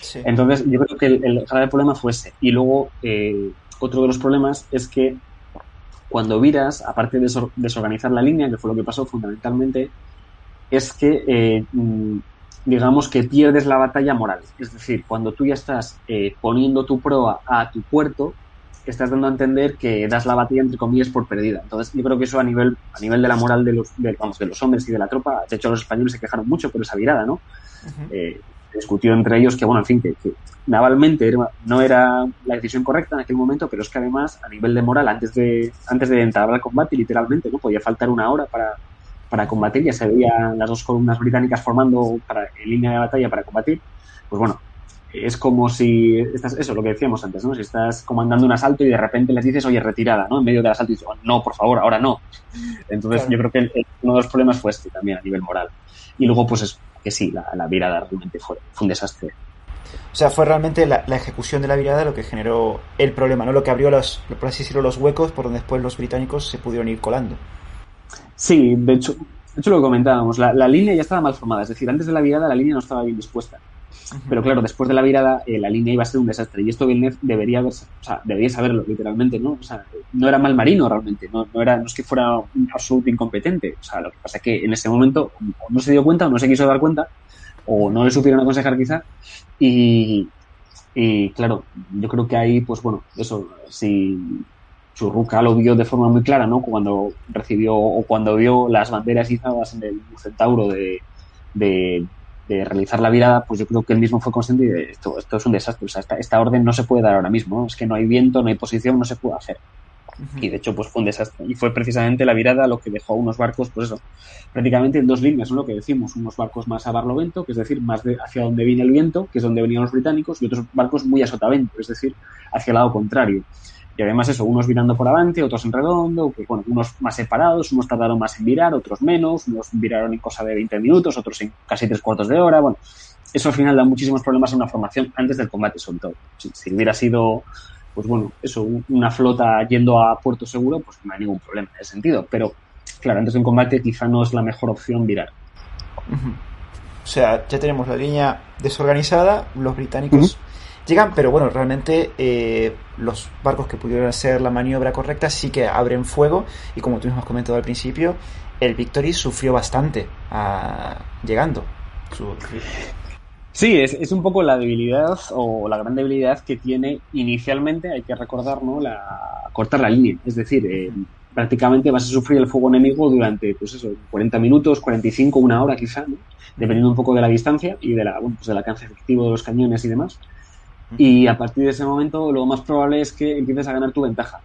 Sí. Entonces, yo creo que el, el grave problema fue ese. Y luego, eh, otro de los problemas es que cuando viras, aparte de desorganizar la línea, que fue lo que pasó fundamentalmente, es que eh, digamos que pierdes la batalla moral. Es decir, cuando tú ya estás eh, poniendo tu proa a tu puerto, estás dando a entender que das la batalla entre comillas por perdida. Entonces, yo creo que eso a nivel a nivel de la moral de los de, vamos, de los hombres y de la tropa, de hecho los españoles se quejaron mucho por esa virada, ¿no? Uh -huh. eh, discutió entre ellos que, bueno, en fin, que, que navalmente era, no era la decisión correcta en aquel momento, pero es que además, a nivel de moral, antes de, antes de entrar al combate, literalmente, ¿no? Podía faltar una hora para, para combatir, ya se veían las dos columnas británicas formando para, en línea de batalla para combatir, pues bueno, es como si estás, eso, lo que decíamos antes, ¿no? Si estás comandando un asalto y de repente les dices, oye, retirada, ¿no? En medio del asalto y dices, oh, no, por favor, ahora no. Entonces yo creo que uno de los problemas fue este también a nivel moral. Y luego, pues es que sí, la, la virada realmente fue, fue un desastre. O sea, fue realmente la, la, ejecución de la virada lo que generó el problema, ¿no? Lo que abrió los, por así decirlo, los huecos por donde después los británicos se pudieron ir colando. Sí, de hecho, de hecho lo que comentábamos, la, la línea ya estaba mal formada, es decir, antes de la virada la línea no estaba bien dispuesta. Pero claro, después de la virada, eh, la línea iba a ser un desastre. Y esto Villeneuve debería haber, o sea, debería saberlo, literalmente, ¿no? O sea, no era mal marino realmente, no, no, era, no es que fuera un absoluto incompetente. O sea, lo que pasa es que en ese momento no se dio cuenta o no se quiso dar cuenta, o no le supieron aconsejar quizá. Y, y claro, yo creo que ahí, pues bueno, eso, si Churruca lo vio de forma muy clara, ¿no? Cuando recibió o cuando vio las banderas izadas en el Centauro de, de de realizar la virada, pues yo creo que él mismo fue consciente de esto, esto es un desastre, o sea, esta, esta orden no se puede dar ahora mismo, ¿no? es que no hay viento, no hay posición, no se puede hacer. Uh -huh. Y de hecho, pues fue un desastre. Y fue precisamente la virada lo que dejó a unos barcos, pues eso, prácticamente en dos líneas, ¿no? lo que decimos, unos barcos más a barlovento, que es decir, más de hacia donde viene el viento, que es donde venían los británicos, y otros barcos muy a sotavento, es decir, hacia el lado contrario. Y además eso, unos virando por avante, otros en redondo, que bueno, unos más separados, unos tardaron más en virar, otros menos, unos viraron en cosa de 20 minutos, otros en casi tres cuartos de hora, bueno, eso al final da muchísimos problemas a una formación antes del combate sobre todo. Si, si hubiera sido, pues bueno, eso, una flota yendo a puerto seguro, pues no hay ningún problema en ese sentido, pero claro, antes de un combate quizá no es la mejor opción virar. Uh -huh. O sea, ya tenemos la línea desorganizada, los británicos... Uh -huh llegan, pero bueno, realmente eh, los barcos que pudieron hacer la maniobra correcta sí que abren fuego y como tú mismo has comentado al principio, el Victory sufrió bastante a, llegando. Su... Sí, es, es, un poco la debilidad o la gran debilidad que tiene inicialmente, hay que recordar, ¿no? La, cortar la línea. Es decir, eh, prácticamente vas a sufrir el fuego enemigo durante, pues eso, 40 minutos, 45, una hora quizá, ¿no? dependiendo un poco de la distancia y de la, bueno, pues del alcance efectivo de los cañones y demás y a partir de ese momento lo más probable es que empieces a ganar tu ventaja.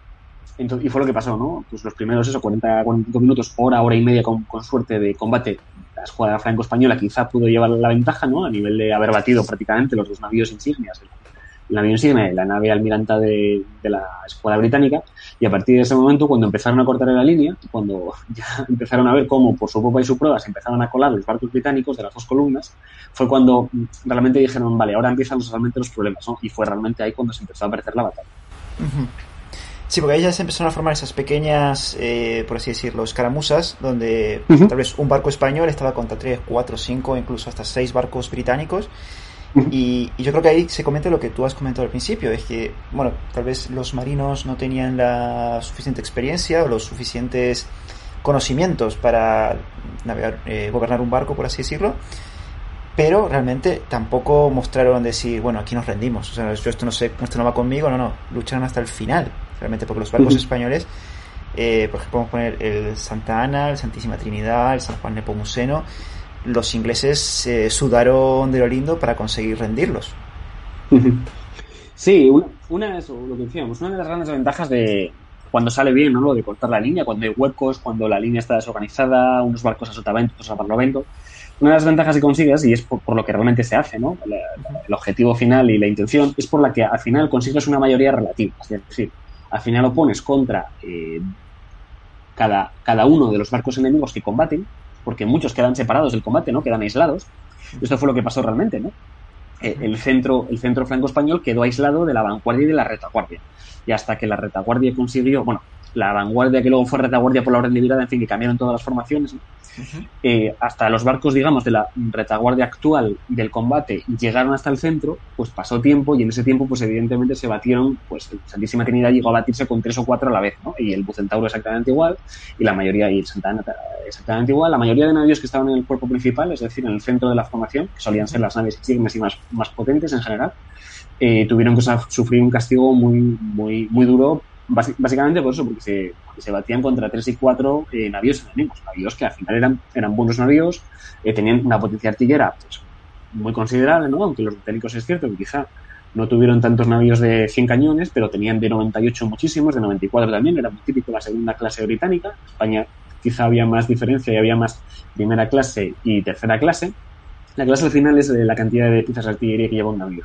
Entonces, y fue lo que pasó, ¿no? Pues los primeros, eso, 40, 45 minutos, hora, hora y media con, suerte de combate, la escuadra franco-española quizá pudo llevar la ventaja, ¿no? A nivel de haber batido prácticamente los dos navíos insignias, el y la nave almiranta de, de, la escuadra británica. Y a partir de ese momento, cuando empezaron a cortar la línea, cuando ya empezaron a ver cómo por su popa y su prueba se empezaron a colar los barcos británicos de las dos columnas, fue cuando realmente dijeron, vale, ahora empiezan realmente los problemas, ¿no? Y fue realmente ahí cuando se empezó a perder la batalla. Uh -huh. Sí, porque ahí ya se empezaron a formar esas pequeñas, eh, por así decirlo, escaramuzas, donde uh -huh. tal vez un barco español estaba contra tres, cuatro, cinco, incluso hasta seis barcos británicos. Y, y, yo creo que ahí se comenta lo que tú has comentado al principio, es que, bueno, tal vez los marinos no tenían la suficiente experiencia o los suficientes conocimientos para navegar, eh, gobernar un barco, por así decirlo pero realmente tampoco mostraron decir, bueno, aquí nos rendimos, o sea, yo esto no sé, esto no va conmigo, no, no, lucharon hasta el final, realmente, porque los barcos uh -huh. españoles, eh, por ejemplo, podemos poner el Santa Ana, el Santísima Trinidad, el San Juan Nepomuceno, los ingleses eh, sudaron de lo lindo para conseguir rendirlos. Sí, una, una eso, lo que decíamos, una de las grandes ventajas de cuando sale bien, ¿no? Lo de cortar la línea, cuando hay huecos, cuando la línea está desorganizada, unos barcos a sotavento, otros a barlovento, una de las ventajas que consigues, y es por, lo que realmente se hace, ¿no? El, objetivo final y la intención, es por la que al final consigues una mayoría relativa. Es decir, al final lo pones contra eh, cada, cada uno de los barcos enemigos que combaten, porque muchos quedan separados del combate, ¿no? Quedan aislados. Esto fue lo que pasó realmente, ¿no? Eh, el centro, el centro franco español quedó aislado de la vanguardia y de la retaguardia. Y hasta que la retaguardia consiguió, bueno, la vanguardia que luego fue retaguardia por la orden de en fin, que cambiaron todas las formaciones. Eh, hasta los barcos, digamos, de la retaguardia actual del combate llegaron hasta el centro, pues pasó tiempo y en ese tiempo, pues evidentemente se batieron, pues Santísima Trinidad llegó a batirse con tres o cuatro a la vez, ¿no? Y el Bucentauro exactamente igual, y la mayoría, y el Santa Ana exactamente igual, la mayoría de navíos que estaban en el cuerpo principal, es decir, en el centro de la formación, que solían ser las naves insignes y más, más potentes en general, eh, tuvieron que sufrir un castigo muy, muy, muy duro básicamente por eso, porque se, porque se batían contra tres y cuatro eh, navíos enemigos, navíos que al final eran, eran buenos navíos, eh, tenían una potencia artillera pues, muy considerable, ¿no? aunque los británicos es cierto que quizá no tuvieron tantos navíos de 100 cañones, pero tenían de 98 muchísimos, de 94 también, era muy típico la segunda clase británica, España quizá había más diferencia y había más primera clase y tercera clase, La clase al final es la cantidad de piezas de artillería que lleva un navío.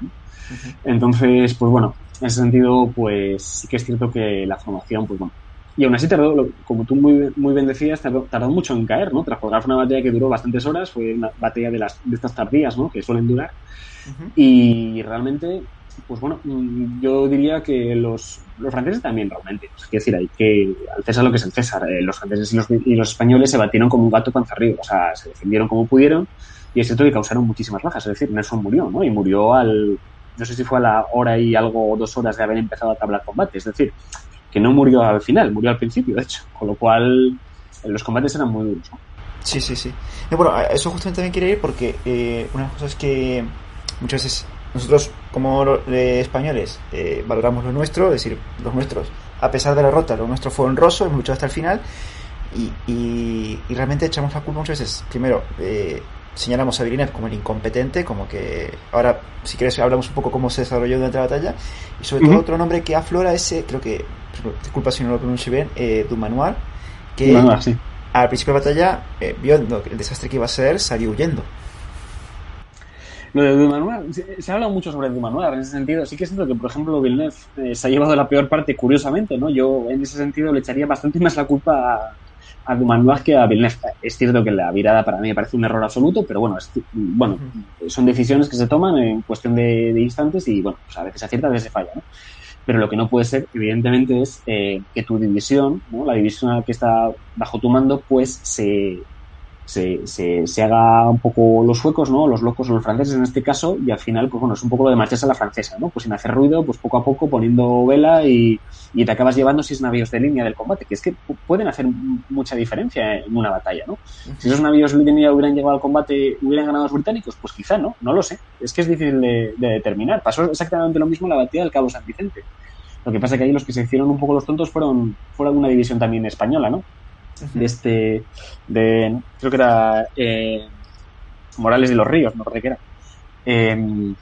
Entonces, pues bueno, en ese sentido, pues sí que es cierto que la formación, pues bueno. Y aún así tardó, como tú muy, muy bien decías, tardó, mucho en caer, ¿no? Tras jugar fue una batalla que duró bastantes horas, fue una batalla de, las, de estas tardías, ¿no? Que suelen durar. Y realmente, pues bueno, mm, yo diría que los, los franceses también realmente. es decir, hay que, al César lo que es el César, eh, los franceses y los, y los, españoles se batieron como un gato panza arriba, o sea, se defendieron como pudieron y es cierto que causaron muchísimas bajas, es decir, Nelson murió, ¿no? Y murió al, no sé si fue a la hora y algo o dos horas de haber empezado a tablar combate, es decir, que no murió al final, murió al principio, de hecho, con lo cual los combates eran muy duros. Sí, sí, sí. bueno, eso justamente también quiere ir porque eh, una las cosas que muchas veces nosotros como españoles eh, valoramos lo nuestro, es decir, los nuestros, a pesar de la derrota, lo nuestro fue honroso, hemos luchado hasta el final y, y, realmente echamos la culpa muchas veces, primero, eh, señalamos a Villeneuve como el incompetente, como que ahora, si quieres, hablamos un poco cómo se desarrolló durante la batalla. Y sobre todo, otro nombre que aflora ese, creo que, disculpa si no lo pronuncio bien, eh, Dumanoir, que al principio de la batalla, eh, viendo el desastre que iba a ser, salió huyendo. Lo de Dumanoir, se, ha hablado mucho sobre Dumanoir en ese sentido. Sí que siento que, por ejemplo, Villeneuve eh, se ha llevado la peor parte, curiosamente, ¿no? Yo en ese sentido le echaría bastante más la culpa a a Dumanoir que a Villeneuve. Es cierto que la virada para mí me parece un error absoluto, pero bueno, bueno son decisiones que se toman en cuestión de, instantes y bueno, pues a veces se acierta, a veces se falla, ¿no? Pero lo que no puede ser, evidentemente, es eh, que tu división, ¿no? la división que está bajo tu mando, pues se, se, se, se, haga un poco los suecos, ¿no? Los locos o los franceses en este caso, y al final, pues bueno, es un poco lo de marcharse a la francesa, ¿no? Pues sin hacer ruido, pues poco a poco poniendo vela y, y te acabas llevando seis navíos de línea del combate, que es que pueden hacer mucha diferencia en una batalla, ¿no? Si esos navíos de línea hubieran llegado al combate, hubieran ganado los británicos, pues quizá no, no lo sé. Es que es difícil de, determinar. Pasó exactamente lo mismo en la batalla del Cabo San Vicente. Lo que pasa es que ahí los que se hicieron un poco los tontos fueron, fueron una división también española, ¿no? De este, de, creo que era eh, Morales de los Ríos, no recuerdo qué era, em,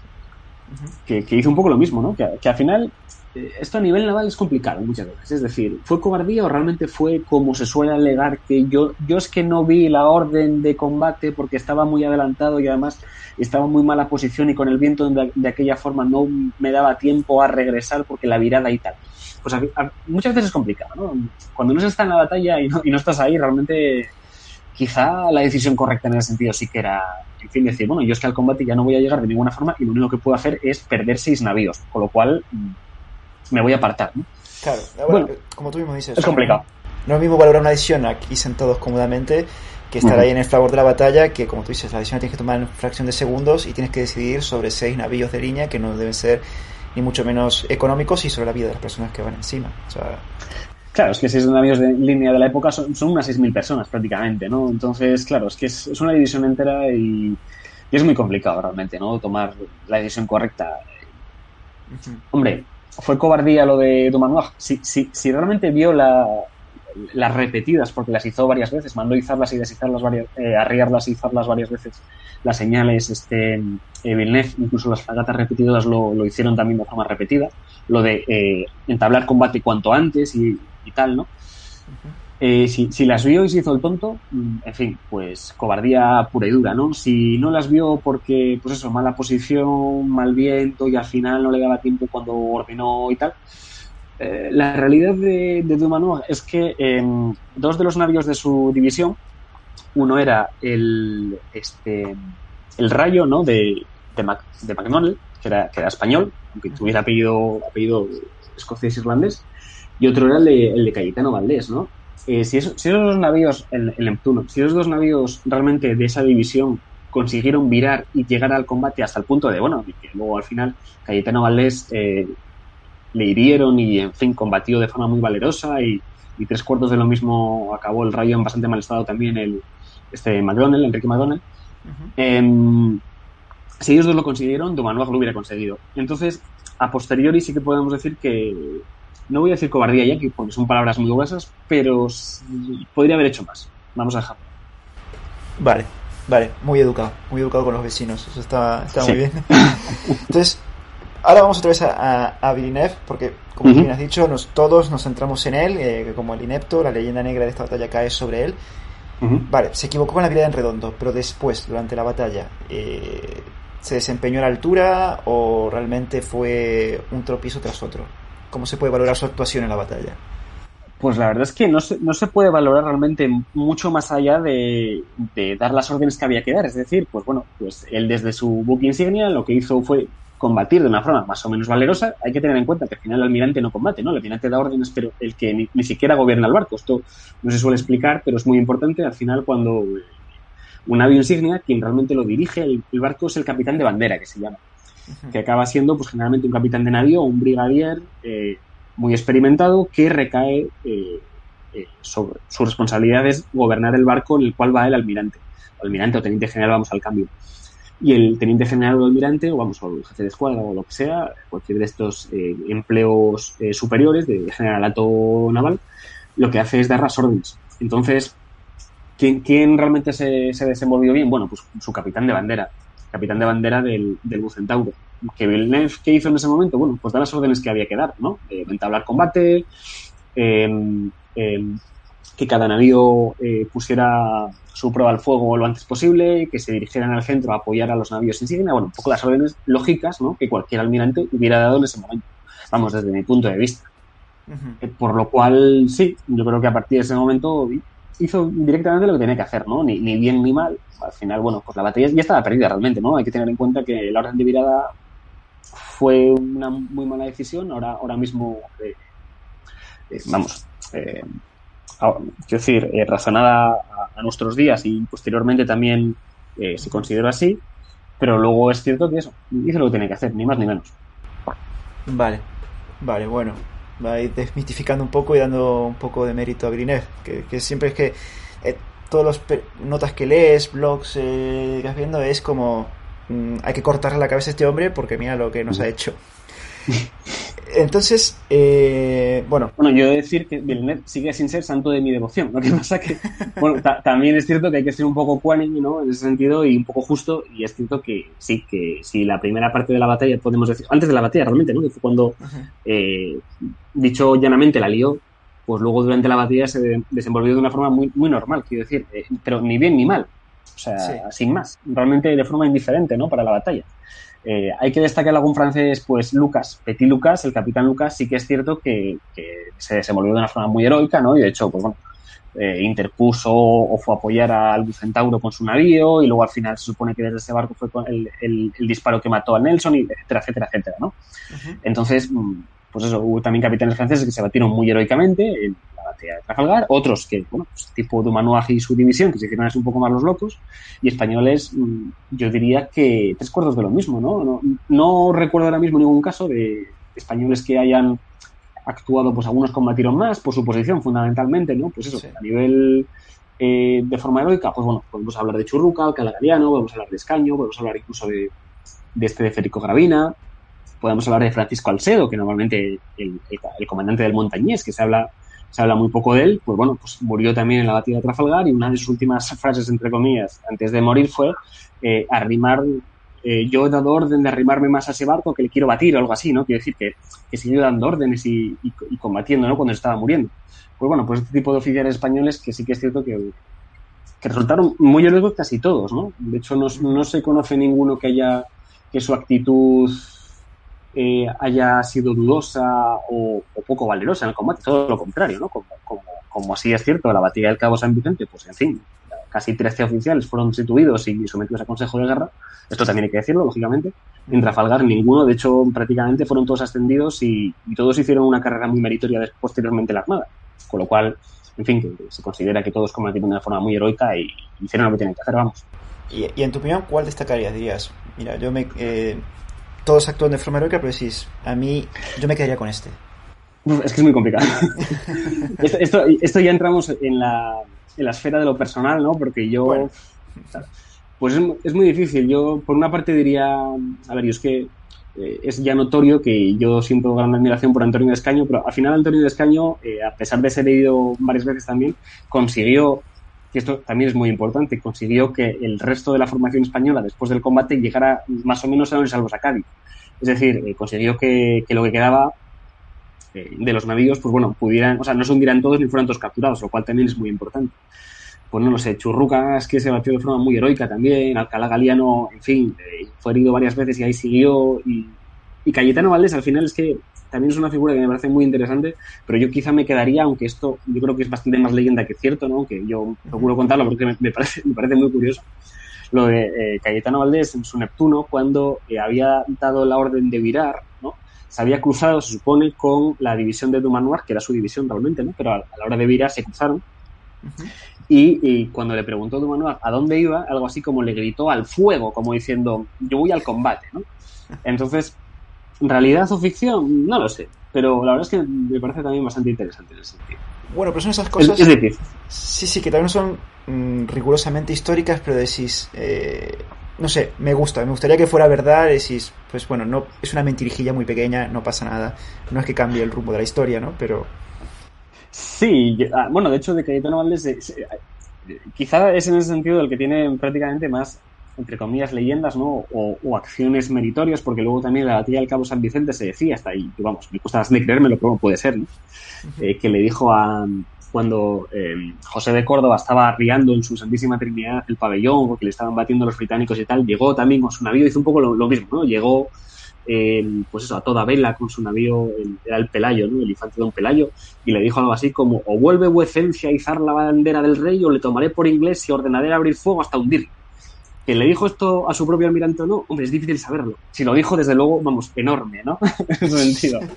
que, hizo un poco lo mismo, ¿no? Que, al final esto a nivel naval es complicado muchas veces. Es decir, ¿fue cobardía o realmente fue como se suele alegar que yo, yo es que no vi la orden de combate porque estaba muy adelantado y además estaba en muy mala posición y con el viento de, de aquella forma no me daba tiempo a regresar porque la virada y tal? pues muchas veces es complicado, ¿no? Cuando no se está en la batalla y no, y no estás ahí, realmente quizá la decisión correcta en ese sentido sí que era, en fin, decir, bueno, yo es que al combate ya no voy a llegar de ninguna forma y lo único que puedo hacer es perder seis navíos, con lo cual me voy a apartar, ¿no? Claro, bueno, como tú mismo dices. Es complicado. No es mismo valorar una decisión aquí sentados cómodamente que estar ahí en el favor de la batalla, que como tú dices, la decisión la tienes que tomar en fracción de segundos y tienes que decidir sobre seis navíos de línea que no deben ser ni mucho menos económicos y sobre la vida de las personas que van encima. Claro, es que si es navíos de línea de la época son, son unas 6.000 personas prácticamente, ¿no? Entonces, claro, es que es, una división entera y, es muy complicado realmente, ¿no? Tomar la decisión correcta. Hombre, fue cobardía lo de Dumanoir. Si, si, si realmente vio la, las repetidas, porque las hizo varias veces, mandó izarlas y desizarlas varias, eh, arriarlas y izarlas varias veces, las señales, este, eh, incluso las fragatas repetidas lo, lo, hicieron también de forma repetida, lo de eh, entablar combate cuanto antes y, tal, ¿no? Eh, si, las vio y se hizo el tonto, mm, en fin, pues cobardía pura y dura, ¿no? Si no las vio porque, pues eso, mala posición, mal viento y al final no le daba tiempo cuando ordenó y tal, eh, la realidad de, de es que em, dos de los navíos de su división, uno era el, este, el rayo ¿no? de, de, McDonald, que era, que era español, aunque tuviera apellido, apellido escocés-irlandés, y otro era de, el de Cayetano Valdés, ¿no? Eh, si, esos, si, esos dos navíos, el, el, Neptuno, si esos dos navíos realmente de esa división consiguieron virar y llegar al combate hasta el punto de, bueno, que luego al final Cayetano Valdés eh, le hirieron y, en fin, combatió de forma muy valerosa y, tres cuartos de lo mismo acabó el rayo en bastante mal estado también el este McDonnell, Enrique McDonnell. Em, si ellos dos lo consiguieron, Dumanoir lo hubiera conseguido. Entonces, a posteriori sí que podemos decir que, no voy a decir cobardía ya, porque son palabras muy gruesas, pero podría haber hecho más. Vamos a dejarlo. Vale, vale, muy educado, muy educado con los vecinos, eso está, está muy bien. Entonces, Ahora vamos otra vez a, a, Villeneuve, porque como bien has dicho, nos, todos nos centramos en él, eh, como el inepto, la leyenda negra de esta batalla cae sobre él. Vale, se equivocó con la mirada en redondo, pero después, durante la batalla, eh, ¿se desempeñó a la altura o realmente fue un tropiezo tras otro? ¿Cómo se puede valorar su actuación en la batalla? Pues la verdad es que no se, no se puede valorar realmente mucho más allá de, de, dar las órdenes que había que dar. Es decir, pues bueno, pues él desde su buque insignia lo que hizo fue combatir de una forma más o menos valerosa. Hay que tener en cuenta que al final el almirante no combate, ¿no? El almirante da órdenes, pero el que ni, siquiera gobierna el barco. Esto no se suele explicar, pero es muy importante. Al final, cuando un navío insignia, quien realmente lo dirige, el barco es el capitán de bandera, que se llama. Que acaba siendo, pues generalmente un capitán de navío o un brigadier. Eh, muy experimentado que recae eh, eh, sobre su responsabilidad es gobernar el barco en el cual va el almirante. Almirante o teniente general, vamos al cambio. Y el teniente general o almirante, o vamos, o el jefe de escuadra o lo que sea, cualquier de estos empleos superiores de generalato naval, lo que hace es dar las órdenes. Entonces, ¿quién, quién realmente se, se, desenvolvió bien? Bueno, pues su capitán de bandera, capitán de bandera del, del Bucentauro que Villeneuve, ¿qué hizo en ese momento? Bueno, pues dar las órdenes que había que dar, ¿no? Eh, entablar combate, eh, eh, que cada navío eh, pusiera su prueba al fuego lo antes posible, que se dirigieran al centro a apoyar a los navíos insignia, bueno, un poco las órdenes lógicas, ¿no? Que cualquier almirante hubiera dado en ese momento, vamos, desde mi punto de vista. -huh. Por lo cual, sí, yo creo que a partir de ese momento hizo directamente lo que tenía que hacer, ¿no? Ni, ni bien ni mal. Al final, bueno, pues la batalla ya estaba perdida realmente, ¿no? Hay que tener en cuenta que la orden de virada fue una muy mala decisión. Ahora, ahora mismo, eh, eh, vamos, eh, quiero decir, eh, razonada a, nuestros días y posteriormente también se considera así, pero luego es cierto que eso, hizo lo que tenía que hacer, ni más ni menos. Vale, vale, bueno, va a ir desmitificando un poco y dando un poco de mérito a Grinev, que, siempre es que eh, todas las notas que lees, blogs que vas viendo, es como mm, hay que cortarle la cabeza a este hombre porque mira lo que nos ha hecho. Entonces, eh, bueno. Bueno, yo he de decir que Villeneuve sigue sin ser santo de mi devoción. Lo que pasa que, bueno, también es cierto que hay que ser un poco cuánime, ¿no? En ese sentido y un poco justo. Y es cierto que sí, que si la primera parte de la batalla, podemos decir, antes de la batalla realmente, ¿no? Que fue cuando, eh, dicho llanamente, la lió, pues luego durante la batalla se desenvolvió de una forma muy, muy normal, quiero decir, eh, pero ni bien ni mal. O sea, sí. sin más. Realmente de forma indiferente, ¿no? Para la batalla. Eh, hay que destacar algún francés, pues Lucas, Petit Lucas, el capitán Lucas, sí que es cierto que, que se desenvolvió de una forma muy heroica, ¿no? Y de hecho, pues bueno, eh, interpuso o fue a apoyar al Bucentauro con su navío y luego al final se supone que desde ese barco fue el, el, el disparo que mató a Nelson, y etcétera, etcétera, etcétera, ¿no? Uh -huh. Entonces, pues eso, hubo también capitanes franceses que se batieron muy heroicamente Trafalgar, otros que, bueno, pues tipo Dumanoir y su división, que se hicieron un poco más los locos, y españoles, yo diría que tres cuartos de lo mismo, ¿no? No, no recuerdo ahora mismo ningún caso de españoles que hayan actuado, pues algunos combatieron más por su posición, fundamentalmente, ¿no? Pues eso, sí. a nivel eh, de forma heroica, pues bueno, podemos hablar de Churruca, Alcalá Galiano, podemos hablar de Escaño, podemos hablar incluso de, de este de Federico Gravina, podemos hablar de Francisco Alcedo, que normalmente el, el, el, comandante del Montañés, que se habla, se habla muy poco de él, pues bueno, pues murió también en la batalla de Trafalgar y una de sus últimas frases, entre comillas, antes de morir fue eh, arrimar, eh, yo he dado orden de arrimarme más a ese barco que le quiero batir o algo así, ¿no? Quiero decir que, que siguió dando órdenes y, y, y, combatiendo, ¿no? Cuando estaba muriendo. Pues bueno, pues este tipo de oficiales españoles que sí que es cierto que, que resultaron muy heroicos casi todos, ¿no? De hecho, no, no se conoce ninguno que haya, que su actitud eh, haya sido dudosa o, o, poco valerosa en el combate, todo lo contrario, ¿no? Como, como, como así es cierto, la batalla del Cabo San Vicente, pues en fin, casi 13 oficiales fueron destituidos y sometidos a consejo de guerra, esto también hay que decirlo, lógicamente. En Trafalgar ninguno, de hecho, prácticamente fueron todos ascendidos y, y todos hicieron una carrera muy meritoria posteriormente en la Armada, con lo cual, en fin, se considera que todos combatieron de una forma muy heroica y hicieron lo que tenían que hacer, vamos. Y, y en tu opinión, ¿cuál destacarías? Dirías, mira, yo me... Eh todos actúan de forma heroica, pero decís, a mí, yo me quedaría con este. Es que es muy complicado. esto, esto, esto, ya entramos en la, en la esfera de lo personal, ¿no? Porque yo. Bueno. Pues es, es, muy difícil. Yo, por una parte, diría. A ver, yo es que eh, es ya notorio que yo siento gran admiración por Antonio de Escaño, pero al final, Antonio de Escaño, eh, a pesar de ser leído varias veces también, consiguió que esto también es muy importante, consiguió que el resto de la formación española después del combate llegara más o menos a los salvos a Cádiz. Es decir, eh, consiguió que, que, lo que quedaba eh, de los navíos, pues bueno, pudieran, o sea, no se hundieran todos ni fueran todos capturados, lo cual también es muy importante. pues no lo sé, Churrucas que se batió de forma muy heroica también, Alcalá Galiano, en fin, eh, fue herido varias veces y ahí siguió, y, y Cayetano Valdés al final es que también es una figura que me parece muy interesante, pero yo quizá me quedaría, aunque esto yo creo que es bastante más leyenda que cierto, ¿no? que yo procuro contarlo porque me, parece, me parece muy curioso, lo de eh, Cayetano Valdés en su Neptuno, cuando eh, había dado la orden de virar, ¿no? se había cruzado, se supone, con la división de Dumanoir, que era su división realmente, ¿no? pero a, la hora de virar se cruzaron. y, cuando le preguntó a Dumanoir a dónde iba, algo así como le gritó al fuego, como diciendo, yo voy al combate. ¿no? Entonces, ¿Realidad o ficción? No lo sé. Pero la verdad es que me parece también bastante interesante en ese sentido. Bueno, pero son esas cosas. Es, difícil. Sí, sí, que también son mm, rigurosamente históricas, pero decís. Eh, no sé, me gusta. Me gustaría que fuera verdad. Decís, pues bueno, no es una mentirijilla muy pequeña, no pasa nada. No es que cambie el rumbo de la historia, ¿no? Pero. Sí, ah, bueno, de hecho, de Cayetano Valdés. Eh, quizá es en ese sentido el que tiene prácticamente más entre comillas, leyendas, ¿no? O, acciones meritorias, porque luego también la batalla del Cabo San Vicente se decía hasta ahí, que vamos, me cuesta bastante creérmelo, pero puede ser, ¿no? Eh, que le dijo a, cuando eh, José de Córdoba estaba riando en su Santísima Trinidad el pabellón, porque le estaban batiendo los británicos y tal, llegó también con su navío, hizo un poco lo, mismo, ¿no? Llegó, eh, pues eso, a toda vela con su navío, era el Pelayo, ¿no? El infante de un Pelayo, y le dijo algo así como, o vuelve vuecencia a izar la bandera del rey, o le tomaré por inglés y ordenaré abrir fuego hasta hundirlo que le dijo esto a su propio almirante o no, hombre, es difícil saberlo. Si lo dijo, desde luego, vamos, enorme, ¿no? en sentido.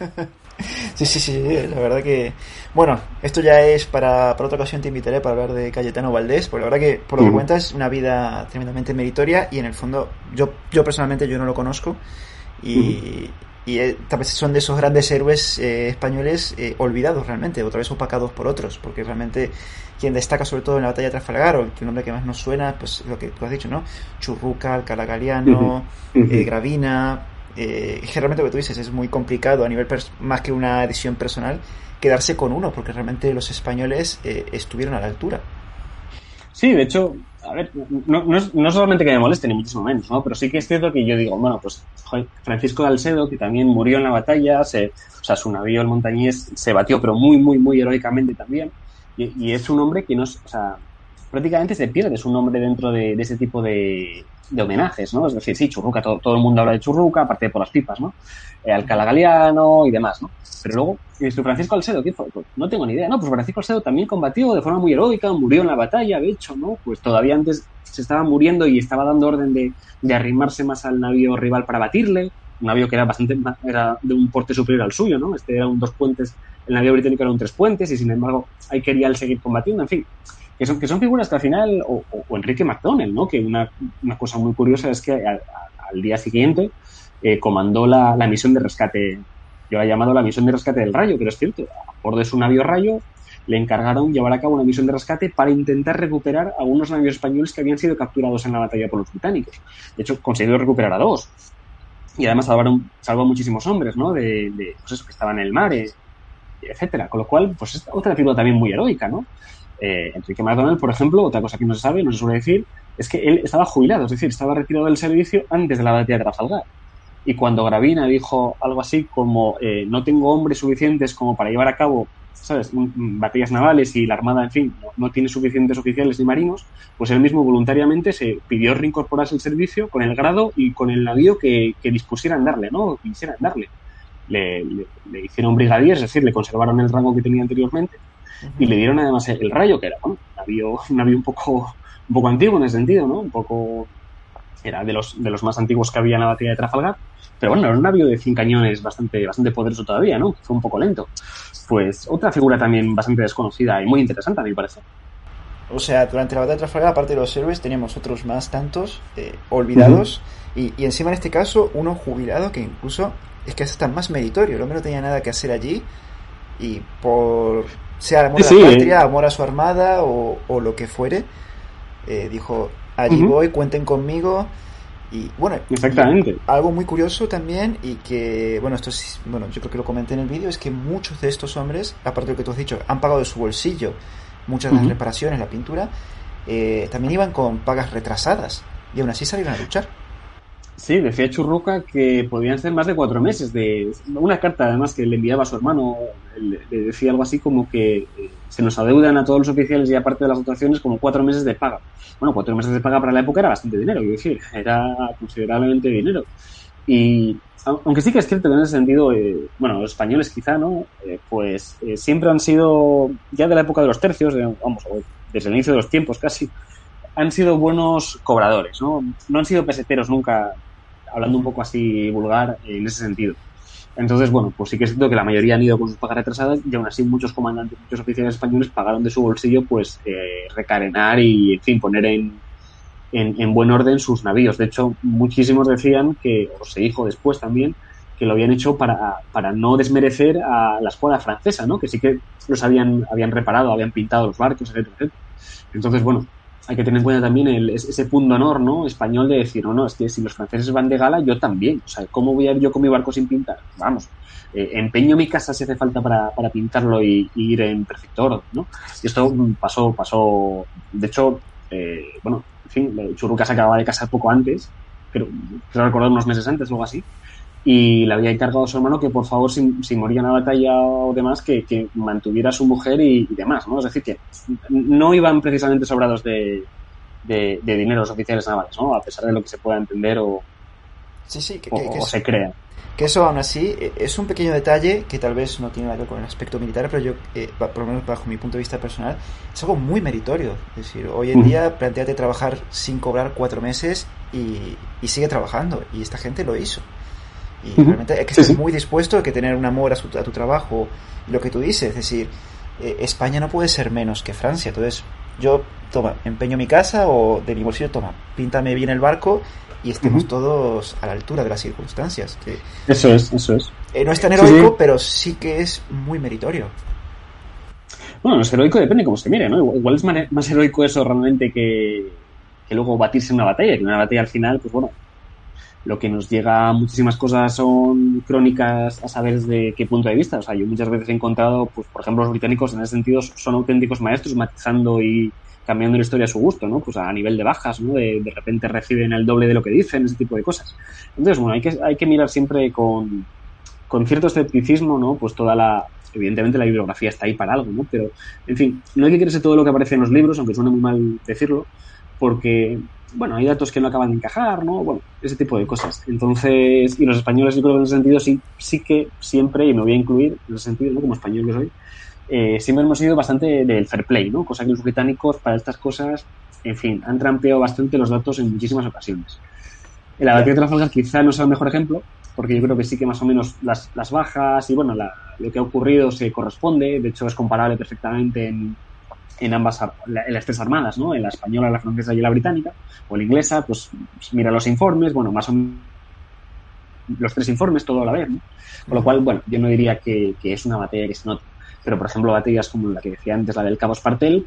Sí, sí, sí, la verdad que... Bueno, esto ya es para, para otra ocasión, te invitaré para hablar de Cayetano Valdés, porque la verdad que, por lo que cuentas, es una vida tremendamente meritoria y en el fondo, yo, yo personalmente yo no lo conozco y, y eh, tal vez son de esos grandes héroes eh, españoles eh, olvidados realmente, otra vez opacados por otros, porque realmente quien destaca sobre todo en la batalla de Trafalgar, o el nombre que más nos suena, pues lo que tú has dicho, ¿no? Churruca, Alcalá Galiano, Gravina, generalmente lo que tú dices es muy complicado a nivel más que una edición personal quedarse con uno, porque realmente los españoles estuvieron a la altura. Sí, de hecho, a ver, no, no, no, solamente que me moleste, ni muchísimo menos, ¿no? Pero sí que es cierto que yo digo, bueno, pues Francisco de Alcedo, que también murió en la batalla, o sea, su navío, el Montañés, se batió, pero muy, muy, muy heroicamente también. Y, es un hombre que no, o sea, prácticamente se pierde su nombre dentro de, ese tipo de, de, homenajes, ¿no? Es decir, sí, Churruca, todo, todo, el mundo habla de Churruca, aparte de por las pipas, ¿no? Eh, Alcalá Galeano y demás, ¿no? Pero luego, ¿y Francisco Alcedo qué fue? Pues no tengo ni idea, ¿no? Pues Francisco Alcedo también combatió de forma muy heroica, murió en la batalla, de hecho, ¿no? Pues todavía antes se estaba muriendo y estaba dando orden de, de arrimarse más al navío rival para batirle, un navío que era bastante era de un porte superior al suyo, ¿no? Este era un dos puentes, el navío británico era un tres puentes y sin embargo ahí quería él seguir combatiendo, en fin, que son, que son figuras que al final, o, Enrique McDonnell, ¿no? Que una, una, cosa muy curiosa es que al, día siguiente eh, comandó la, la, misión de rescate, yo la he llamado la misión de rescate del Rayo, pero es cierto, a bordo de su navío Rayo le encargaron llevar a cabo una misión de rescate para intentar recuperar a unos navíos españoles que habían sido capturados en la batalla por los británicos. De hecho, consiguió recuperar a dos. Y además salvaron, salvó a muchísimos hombres, ¿no? De, de pues eso, que estaban en el mar, eh, etcétera. Con lo cual, pues es otra figura también muy heroica, ¿no? Eh, Enrique McDonald, por ejemplo, otra cosa que no se sabe, no se suele decir, es que él estaba jubilado, es decir, estaba retirado del servicio antes de la batalla de Trafalgar. Y cuando Gravina dijo algo así como eh, no tengo hombres suficientes como para llevar a cabo batallas navales y la Armada, en fin, no, tiene suficientes oficiales ni marinos, pues él mismo voluntariamente se pidió reincorporarse al servicio con el grado y con el navío que, que dispusieran darle, ¿no? Quisieran darle. Le, le, hicieron brigadier, es decir, le conservaron el rango que tenía anteriormente y le dieron además el, rayo, que era un, navío, un navío un poco, un poco antiguo en ese sentido, ¿no? Un poco era de los, de los más antiguos que había en la batalla de Trafalgar. Pero bueno, era un navío de 100 cañones bastante, bastante poderoso todavía, ¿no? Fue un poco lento. Pues otra figura también bastante desconocida y muy interesante, a mi parecer. O sea, durante la batalla de Trafalgar, aparte de los héroes, teníamos otros más tantos eh, olvidados. y, y, encima en este caso, uno jubilado que incluso es que es hasta más meritorio. El hombre no tenía nada que hacer allí. Y por sea amor a la patria, amor a su armada o, o lo que fuere, eh, dijo, allí voy, cuenten conmigo. Y bueno, exactamente. algo muy curioso también y que, bueno, esto es, bueno, yo creo que lo comenté en el vídeo, es que muchos de estos hombres, aparte de lo que tú has dicho, han pagado de su bolsillo muchas de las reparaciones, la pintura, eh, también iban con pagas retrasadas y aún así salieron a luchar. Sí, decía Churruca que podían ser más de cuatro meses. de Una carta, además, que le enviaba a su hermano, le, decía algo así como que eh, se nos adeudan a todos los oficiales y aparte de las dotaciones como cuatro meses de paga. Bueno, cuatro meses de paga para la época era bastante dinero, quiero decir, era considerablemente dinero. Y aunque sí que es cierto que en ese sentido, eh, bueno, los españoles quizá, ¿no? Eh, pues siempre han sido, ya de la época de los tercios, vamos, desde el inicio de los tiempos casi, han sido buenos cobradores, ¿no? No han sido peseteros nunca hablando un poco así vulgar en ese sentido. Entonces, bueno, pues sí que es cierto que la mayoría han ido con sus pagas retrasadas y aún así muchos comandantes, muchos oficiales españoles pagaron de su bolsillo pues eh, recarenar y, en fin, poner en, en, buen orden sus navíos. De hecho, muchísimos decían que, o se dijo después también, que lo habían hecho para, para no desmerecer a la escuadra francesa, ¿no? Que sí que los habían, habían reparado, habían pintado los barcos, etcétera, etcétera. Entonces, bueno, hay que tener en cuenta también el, ese punto honor ¿no? español de decir, no, no, es que si los franceses van de gala, yo también. O sea, ¿cómo voy a ir yo con mi barco sin pintar? Vamos, eh, empeño mi casa si hace falta para, para pintarlo y, ir en perfecto oro, ¿no? Y esto mm, pasó, pasó, de hecho, eh, bueno, en fin, Churruca se acababa de casar poco antes, pero quiero recordar unos meses antes algo así, y le había encargado a su hermano que por favor si, si moría en la batalla o demás que, que mantuviera a su mujer y, demás, ¿no? Es decir, que no iban precisamente sobrados de, de, dinero los oficiales navales, ¿no? A pesar de lo que se pueda entender o, sí, sí, que, o, se crea. Que eso aún así e, es un pequeño detalle que tal vez no tiene nada que ver con el aspecto militar, pero yo, eh, por lo menos bajo mi punto de vista personal, es algo muy meritorio. Es decir, hoy en día planteate trabajar sin cobrar cuatro meses y, y sigue trabajando. Y esta gente lo hizo. Y realmente hay que estar muy dispuesto, hay que tener un amor a, tu trabajo. Y lo que tú dices, es decir, eh, España no puede ser menos que Francia. Entonces, yo, toma, empeño mi casa o de mi bolsillo, toma, píntame bien el barco y estemos todos a la altura de las circunstancias. Que, eso es, eso es. Eh, no es tan heroico, pero sí que es muy meritorio. Bueno, es heroico depende cómo se mire, ¿no? Igual es más heroico eso realmente que, que luego batirse en una batalla, que una batalla al final, pues bueno, lo que nos llega a muchísimas cosas son crónicas a saber de qué punto de vista. O sea, yo muchas veces he encontrado, pues, por ejemplo, los británicos en ese sentido son auténticos maestros matizando y cambiando la historia a su gusto, ¿no? Pues a nivel de bajas, ¿no? De, de repente reciben el doble de lo que dicen, ese tipo de cosas. Entonces, bueno, hay que, hay que mirar siempre con, con cierto escepticismo, ¿no? Pues toda la, evidentemente la bibliografía está ahí para algo, ¿no? Pero, en fin, no hay que creerse todo lo que aparece en los libros, aunque suene muy mal decirlo, porque bueno, hay datos que no acaban de encajar, ¿no? Bueno, ese tipo de cosas. Entonces, y los españoles, yo creo que en ese sentido sí, sí que siempre, y me voy a incluir en ese sentido, ¿no? Como español que soy, eh, siempre hemos sido bastante del fair play, ¿no? Cosa que los británicos para estas cosas, en fin, han trampeado bastante los datos en muchísimas ocasiones. En la batalla de Trafalgar quizá no sea el mejor ejemplo, porque yo creo que sí que más o menos las, las bajas y bueno, lo que ha ocurrido se corresponde, de hecho es comparable perfectamente en, en ambas en las tres armadas, ¿no? En la española, la francesa y la británica, o la inglesa, pues, mira los informes, bueno, más o menos los tres informes todo a la vez, ¿no? Con lo cual, bueno, yo no diría que, es una batalla que se nota. Pero, por ejemplo, batallas como la que decía antes, la del Cabo Espartel,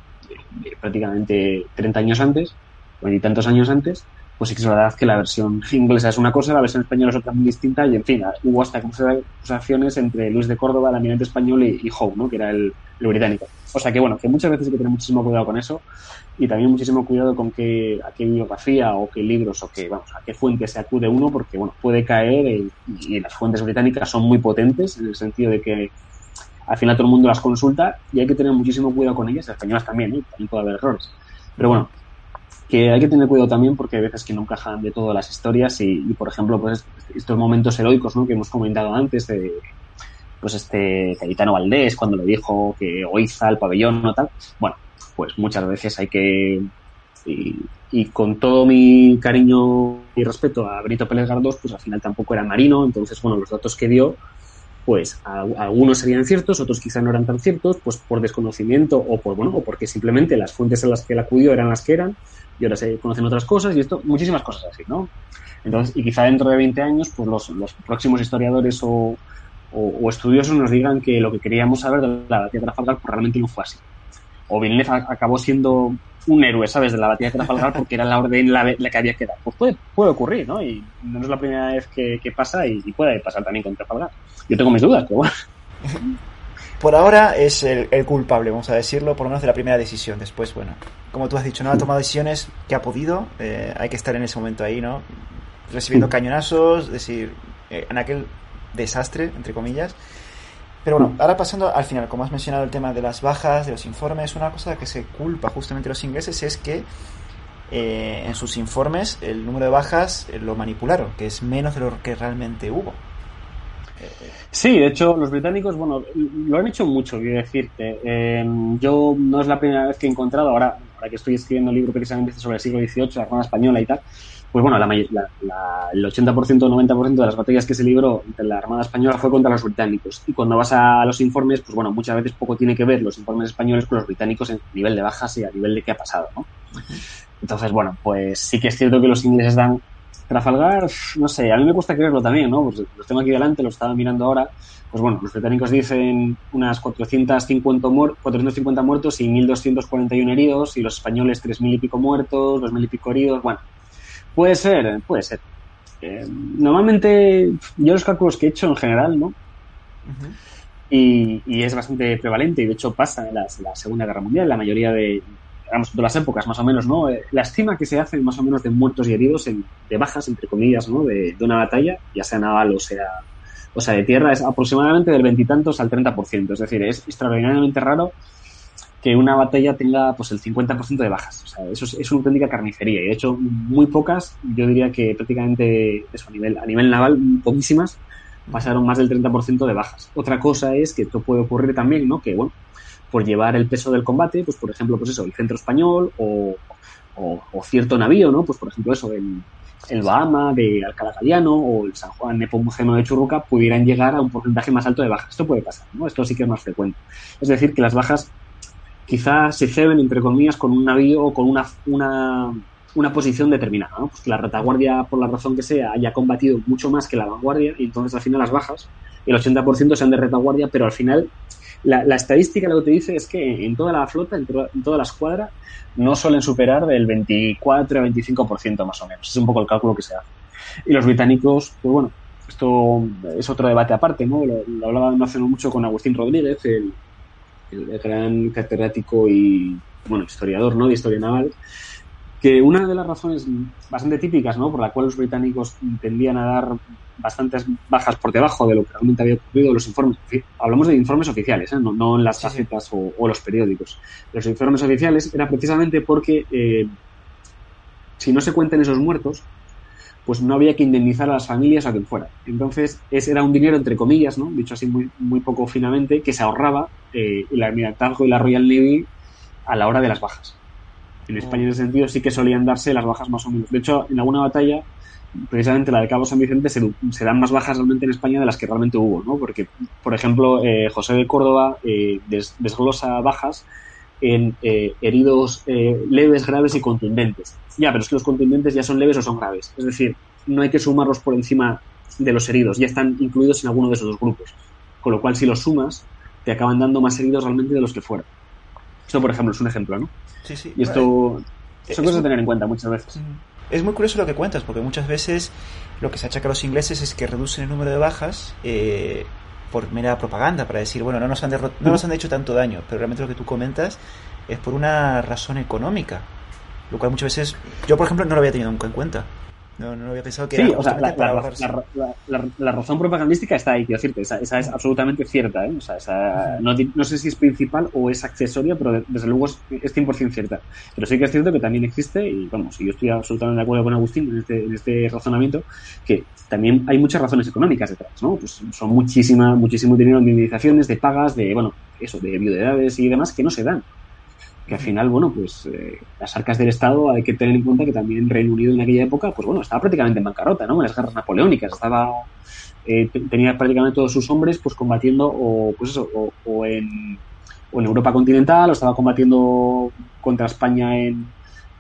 prácticamente 30 años antes, o y tantos años antes, pues sí que es verdad que la versión inglesa es una cosa, la versión española es otra muy distinta, y en fin, hubo hasta acusaciones entre Luis de Córdoba, el almirante español, y, Howe, ¿no? Que era el británico. O sea que bueno, que muchas veces hay que tener muchísimo cuidado con eso y también muchísimo cuidado con qué, a qué bibliografía o qué libros o qué, vamos, a qué fuente se acude uno, porque bueno, puede caer y, las fuentes británicas son muy potentes en el sentido de que al final todo el mundo las consulta y hay que tener muchísimo cuidado con ellas, las españolas también, ¿eh? también puede haber errores. Pero bueno, que hay que tener cuidado también porque hay veces que no encajan de todas las historias y, por ejemplo, pues estos momentos heroicos ¿no? que hemos comentado antes de pues este Cayetano Valdés cuando le dijo que Oiza el pabellón o tal. Bueno, pues muchas veces hay que y, con todo mi cariño y respeto a Benito Pérez Gardós, pues al final tampoco era marino, entonces bueno, los datos que dio, pues algunos serían ciertos, otros quizá no eran tan ciertos, pues por desconocimiento o por bueno, o porque simplemente las fuentes en las que él acudió eran las que eran, y ahora se conocen otras cosas, y esto, muchísimas cosas así, ¿no? Entonces, y quizá dentro de 20 años, pues los, los próximos historiadores o, o, estudiosos nos digan que lo que queríamos saber de la batalla de Trafalgar pues realmente no fue así. O Villeneuve acabó siendo un héroe, ¿sabes?, de la batalla de Trafalgar porque era la orden la, la que había que dar. Pues puede, puede ocurrir, ¿no? Y no es la primera vez que, pasa y, puede pasar también con Trafalgar. Yo tengo mis dudas, pero bueno. Por ahora es el, culpable, vamos a decirlo, por lo menos de la primera decisión. Después, bueno, como tú has dicho, no ha tomado decisiones que ha podido. Eh, hay que estar en ese momento ahí, ¿no? recibiendo cañonazos, es decir, eh, en aquel desastre, entre comillas. Pero bueno, ahora pasando al final, como has mencionado el tema de las bajas, de los informes, una cosa que se culpa justamente los ingleses es que eh, en sus informes el número de bajas eh, lo manipularon, que es menos de lo que realmente hubo. Sí, de hecho, los británicos, bueno, lo han hecho mucho, quiero decirte. Em, yo no es la primera vez que he encontrado, ahora, ahora que estoy escribiendo un libro precisamente sobre el siglo XVIII, la Armada Española y tal, pues bueno, la, la, el 80% o 90% de las batallas que se libró entre la Armada Española fue contra los británicos. Y cuando vas a los informes, pues bueno, muchas veces poco tiene que ver los informes españoles con los británicos en nivel de bajas y a nivel de qué ha pasado, ¿no? Entonces, bueno, pues sí que es cierto que los ingleses dan Trafalgar, no sé, a mí me cuesta creerlo también, ¿no? Pues los tengo aquí delante, lo estaba mirando ahora. Pues bueno, los británicos dicen unas 450, 450 muertos y 1.241 heridos, y los españoles 3.000 y pico muertos, 2.000 y pico heridos. Bueno, puede ser, puede ser. Eh, normalmente, yo los cálculos que he hecho en general, ¿no? y, es bastante prevalente, y de hecho pasa en la, Segunda Guerra Mundial, la mayoría de, digamos, de las épocas más o menos, ¿no? Eh, la estima que se hace más o menos de muertos y heridos, en, de bajas, entre comillas, ¿no? De, de, una batalla, ya sea naval o sea, o sea de tierra, es aproximadamente del veintitantos al 30%. Es decir, es extraordinariamente raro que una batalla tenga pues el 50% de bajas. O sea, eso es, una auténtica carnicería. Y de hecho, muy pocas, yo diría que prácticamente eso, a nivel, a nivel naval, poquísimas, pasaron más del 30% de bajas. Otra cosa es que esto puede ocurrir también, ¿no? Que, bueno, por llevar el peso del combate, pues por ejemplo, pues eso, el centro español o, cierto navío, ¿no? Pues por ejemplo eso, el, el Bahama de Alcalá Galiano o el San Juan Nepomuceno de Churruca pudieran llegar a un porcentaje más alto de bajas. Esto puede pasar, ¿no? Esto sí que es más frecuente. Es decir, que las bajas quizás se ceben, entre comillas, con un navío o con una, una, una posición determinada, ¿no? Pues la retaguardia, por la razón que sea, haya combatido mucho más que la vanguardia y entonces al final las bajas, el 80% sean de retaguardia, pero al final la, estadística lo que te dice es que en toda la flota, en, toda la escuadra, no suelen superar del 24 a 25% más o menos. Es un poco el cálculo que se hace. Y los británicos, pues bueno, esto es otro debate aparte, ¿no? Lo, hablaba no hace mucho con Agustín Rodríguez, el, el, gran catedrático y, bueno, historiador, ¿no? De historia naval, que una de las razones bastante típicas, ¿no? Por la cual los británicos tendían a dar bastantes bajas por debajo de lo que realmente había ocurrido en los informes. Hablamos de informes oficiales, ¿eh? no, en las tarjetas o, los periódicos. Los informes oficiales era precisamente porque eh, si no se cuentan esos muertos, pues no había que indemnizar a las familias a quien fuera. Entonces, ese era un dinero, entre comillas, ¿no? dicho así muy, muy poco finamente, que se ahorraba eh, el Almirantazgo y la Royal Navy a la hora de las bajas. En España, en ese sentido, sí que solían darse las bajas más o menos. De hecho, en alguna batalla precisamente la de Cabo San Vicente se, dan más bajas realmente en España de las que realmente hubo, ¿no? Porque, por ejemplo, eh, José de Córdoba eh, desglosa bajas en eh, heridos leves, graves y contundentes. Ya, pero es que los contundentes ya son leves o son graves. Es decir, no hay que sumarlos por encima de los heridos, ya están incluidos en alguno de esos dos grupos. Con lo cual, si los sumas, te acaban dando más heridos realmente de los que fueron. Esto, por ejemplo, es un ejemplo, ¿no? Sí, sí. Y esto son cosas a tener en cuenta muchas veces. Es muy curioso lo que cuentas, porque muchas veces lo que se achaca a los ingleses es que reducen el número de bajas eh, por mera propaganda, para decir, bueno, no nos, han no nos han hecho tanto daño, pero realmente lo que tú comentas es por una razón económica, lo cual muchas veces, yo por ejemplo no lo había tenido nunca en cuenta. No, no había pensado que sí, o sea, la, razón propagandística está ahí, quiero decirte, esa, esa es absolutamente cierta. ¿eh? O sea, esa, no, no, sé si es principal o es accesoria, pero desde luego es, es 100% cierta. Pero sí que es cierto que también existe, y vamos, yo estoy absolutamente de acuerdo con Agustín en este, en este razonamiento, que también hay muchas razones económicas detrás, ¿no? Pues son muchísima, muchísimo dinero en indemnizaciones, de pagas, de, bueno, eso, de viudedades y demás que no se dan que al final, bueno, pues eh, las arcas del Estado hay que tener en cuenta que también Reino Unido en aquella época, pues bueno, estaba prácticamente en bancarrota, ¿no? En las guerras napoleónicas, estaba, eh, tenía prácticamente todos sus hombres pues combatiendo o, pues eso, o, en, o en Europa continental, o estaba combatiendo contra España en,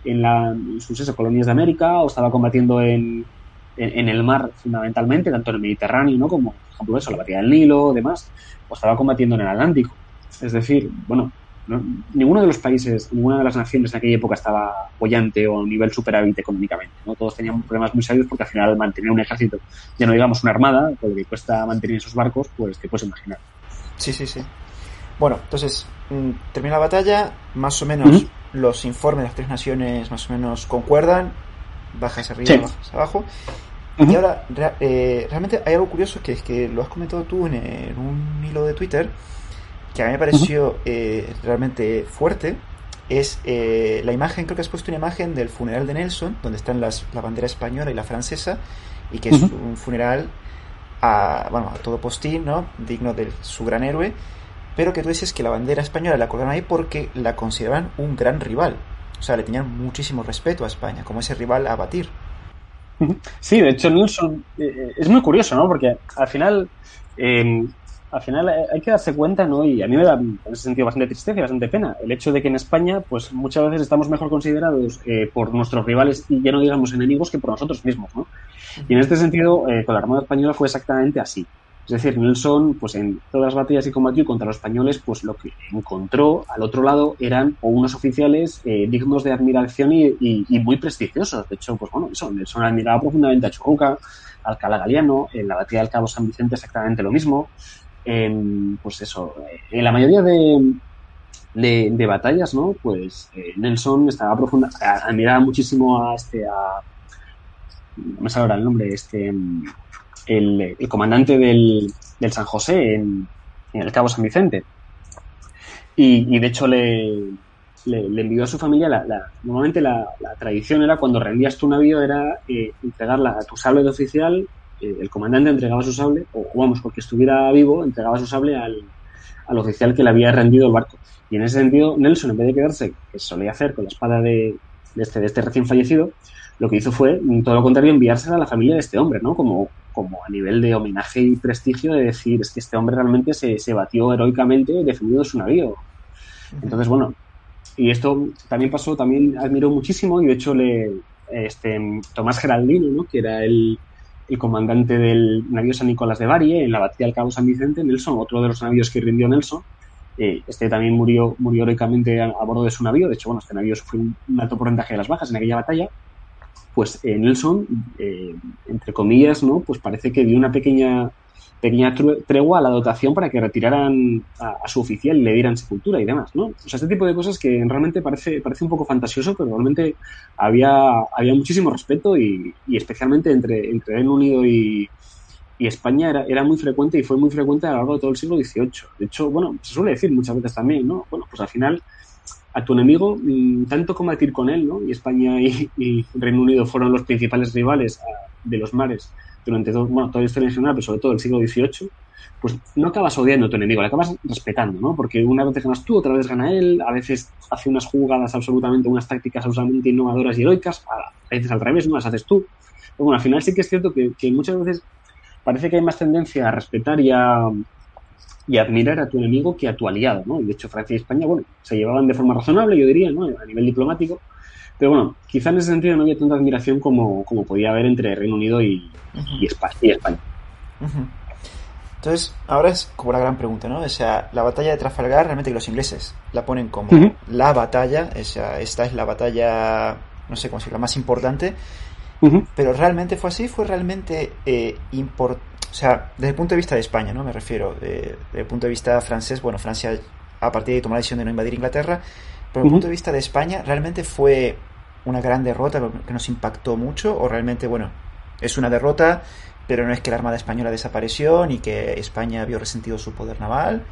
en, la, sus colonias de América, o estaba combatiendo en, en, el mar fundamentalmente, tanto en el Mediterráneo, ¿no? Como, por ejemplo, eso, la batalla del Nilo, demás, o estaba combatiendo en el Atlántico. Es decir, bueno, ninguno de los países, ninguna de las naciones en aquella época estaba apoyante o a un nivel superávit económicamente. ¿no? Todos tenían problemas muy serios porque al final mantener un ejército, ya no digamos una armada, por lo que cuesta mantener esos barcos, pues te puedes imaginar. Sí, sí, sí. Bueno, entonces mm, termina la batalla, más o menos los informes de las tres naciones más o menos concuerdan, bajas arriba, bajas abajo. Y ahora, eh, realmente hay algo curioso que es que lo has comentado tú en, un hilo de Twitter, que a mí me pareció eh, realmente fuerte. Es eh, la imagen, creo que has puesto una imagen del funeral de Nelson, donde están las, la bandera española y la francesa, y que es un funeral a, bueno, a todo postín, ¿no? Digno de su gran héroe, pero que tú dices que la bandera española la colgaron ahí porque la consideraban un gran rival. O sea, le tenían muchísimo respeto a España, como ese rival a batir. Sí, de hecho, Nilsson eh, es muy curioso, ¿no? Porque al final, al final hay que darse cuenta, ¿no? Y a mí me da en ese sentido bastante tristeza y bastante pena el hecho de que en España, pues muchas veces estamos mejor considerados eh, por nuestros rivales y ya no digamos enemigos que por nosotros mismos, ¿no? Y en este sentido, eh, con la Armada Española fue exactamente así. Es decir, Nelson, pues en todas las batallas que combatió contra los españoles, pues lo que encontró al otro lado eran unos oficiales eh, dignos de admiración y, muy prestigiosos. De hecho, pues bueno, eso, Nelson admiraba profundamente a Churruca, a Alcalá Galiano, en la batalla del Cabo San Vicente exactamente lo mismo. Pues eso, en la mayoría de, de, batallas, ¿no? Pues eh, Nelson estaba profunda, admiraba muchísimo a este, a, no me sale el nombre, este, el, comandante del, San José en, el Cabo San Vicente. Y, de hecho le, le, envió a su familia, la, normalmente la, tradición era cuando rendías tu navío era eh, entregarla a tu sable de oficial, eh, el comandante entregaba su sable, o vamos, porque estuviera vivo, entregaba su sable al, al oficial que le había rendido el barco. Y en ese sentido, Nelson, en vez de quedarse, que solía hacer con la espada de, este, de este recién fallecido, lo que hizo fue, todo lo contrario, enviársela a la familia de este hombre, ¿no? Como, como a nivel de homenaje y prestigio de decir, es que este hombre realmente se, se batió heroicamente defendiendo su navío. Entonces, bueno, y esto también pasó, también admiró muchísimo y de hecho le, este, Tomás Geraldino, ¿no? que era el, el comandante del navío San Nicolás de Bari en la batalla del Cabo San Vicente, Nelson, otro de los navíos que rindió Nelson, eh, este también murió, murió heroicamente a, bordo de su navío, de hecho, bueno, este navío sufrió un, un alto porcentaje de las bajas en aquella batalla, pues eh, Nelson, eh, entre comillas, ¿no? Pues parece que dio una pequeña, pequeña tregua a la dotación para que retiraran a, su oficial y le dieran sepultura y demás, ¿no? O sea, este tipo de cosas que realmente parece, parece un poco fantasioso, pero realmente había, había muchísimo respeto y, especialmente entre, entre Reino Unido y, y España era, era, muy frecuente y fue muy frecuente a lo largo de todo el siglo XVIII. De hecho, bueno, se suele decir muchas veces también, ¿no? Bueno, pues al final a tu enemigo, mm, tanto combatir con él, ¿no? Y España y, Reino Unido fueron los principales rivales ah, de los mares durante todo, bueno, toda la historia en general, pero sobre todo el siglo XVIII, pues no acabas odiando a tu enemigo, le acabas respetando, ¿no? Porque una vez ganas tú, otra vez gana él, a veces hace unas jugadas absolutamente, unas tácticas absolutamente innovadoras y heroicas, a veces al revés, ¿no? Las haces tú. Pero bueno, al final sí que es cierto que, que muchas veces parece que hay más tendencia a respetar y a, y admirar a tu enemigo que a tu aliado, ¿no? Y de hecho Francia y España, bueno, se llevaban de forma razonable, yo diría, ¿no? A nivel diplomático, pero bueno, quizá en ese sentido no había tanta admiración como, como podía haber entre Reino Unido y, España. Entonces, ahora es como la gran pregunta, ¿no? O sea, la batalla de Trafalgar, realmente que los ingleses la ponen como la batalla, o sea, esta es la batalla, no sé cómo decirlo, la más importante, pero realmente fue así, fue realmente eh, importante o sea, desde el punto de vista de España, ¿no? Me refiero, desde el punto de vista francés, bueno, Francia a partir de tomar la decisión de no invadir Inglaterra, desde el punto de vista de España, ¿realmente fue una gran derrota que nos impactó mucho? ¿O realmente, bueno, es una derrota, pero no es que la Armada Española desapareció ni que España vio resentido su poder naval?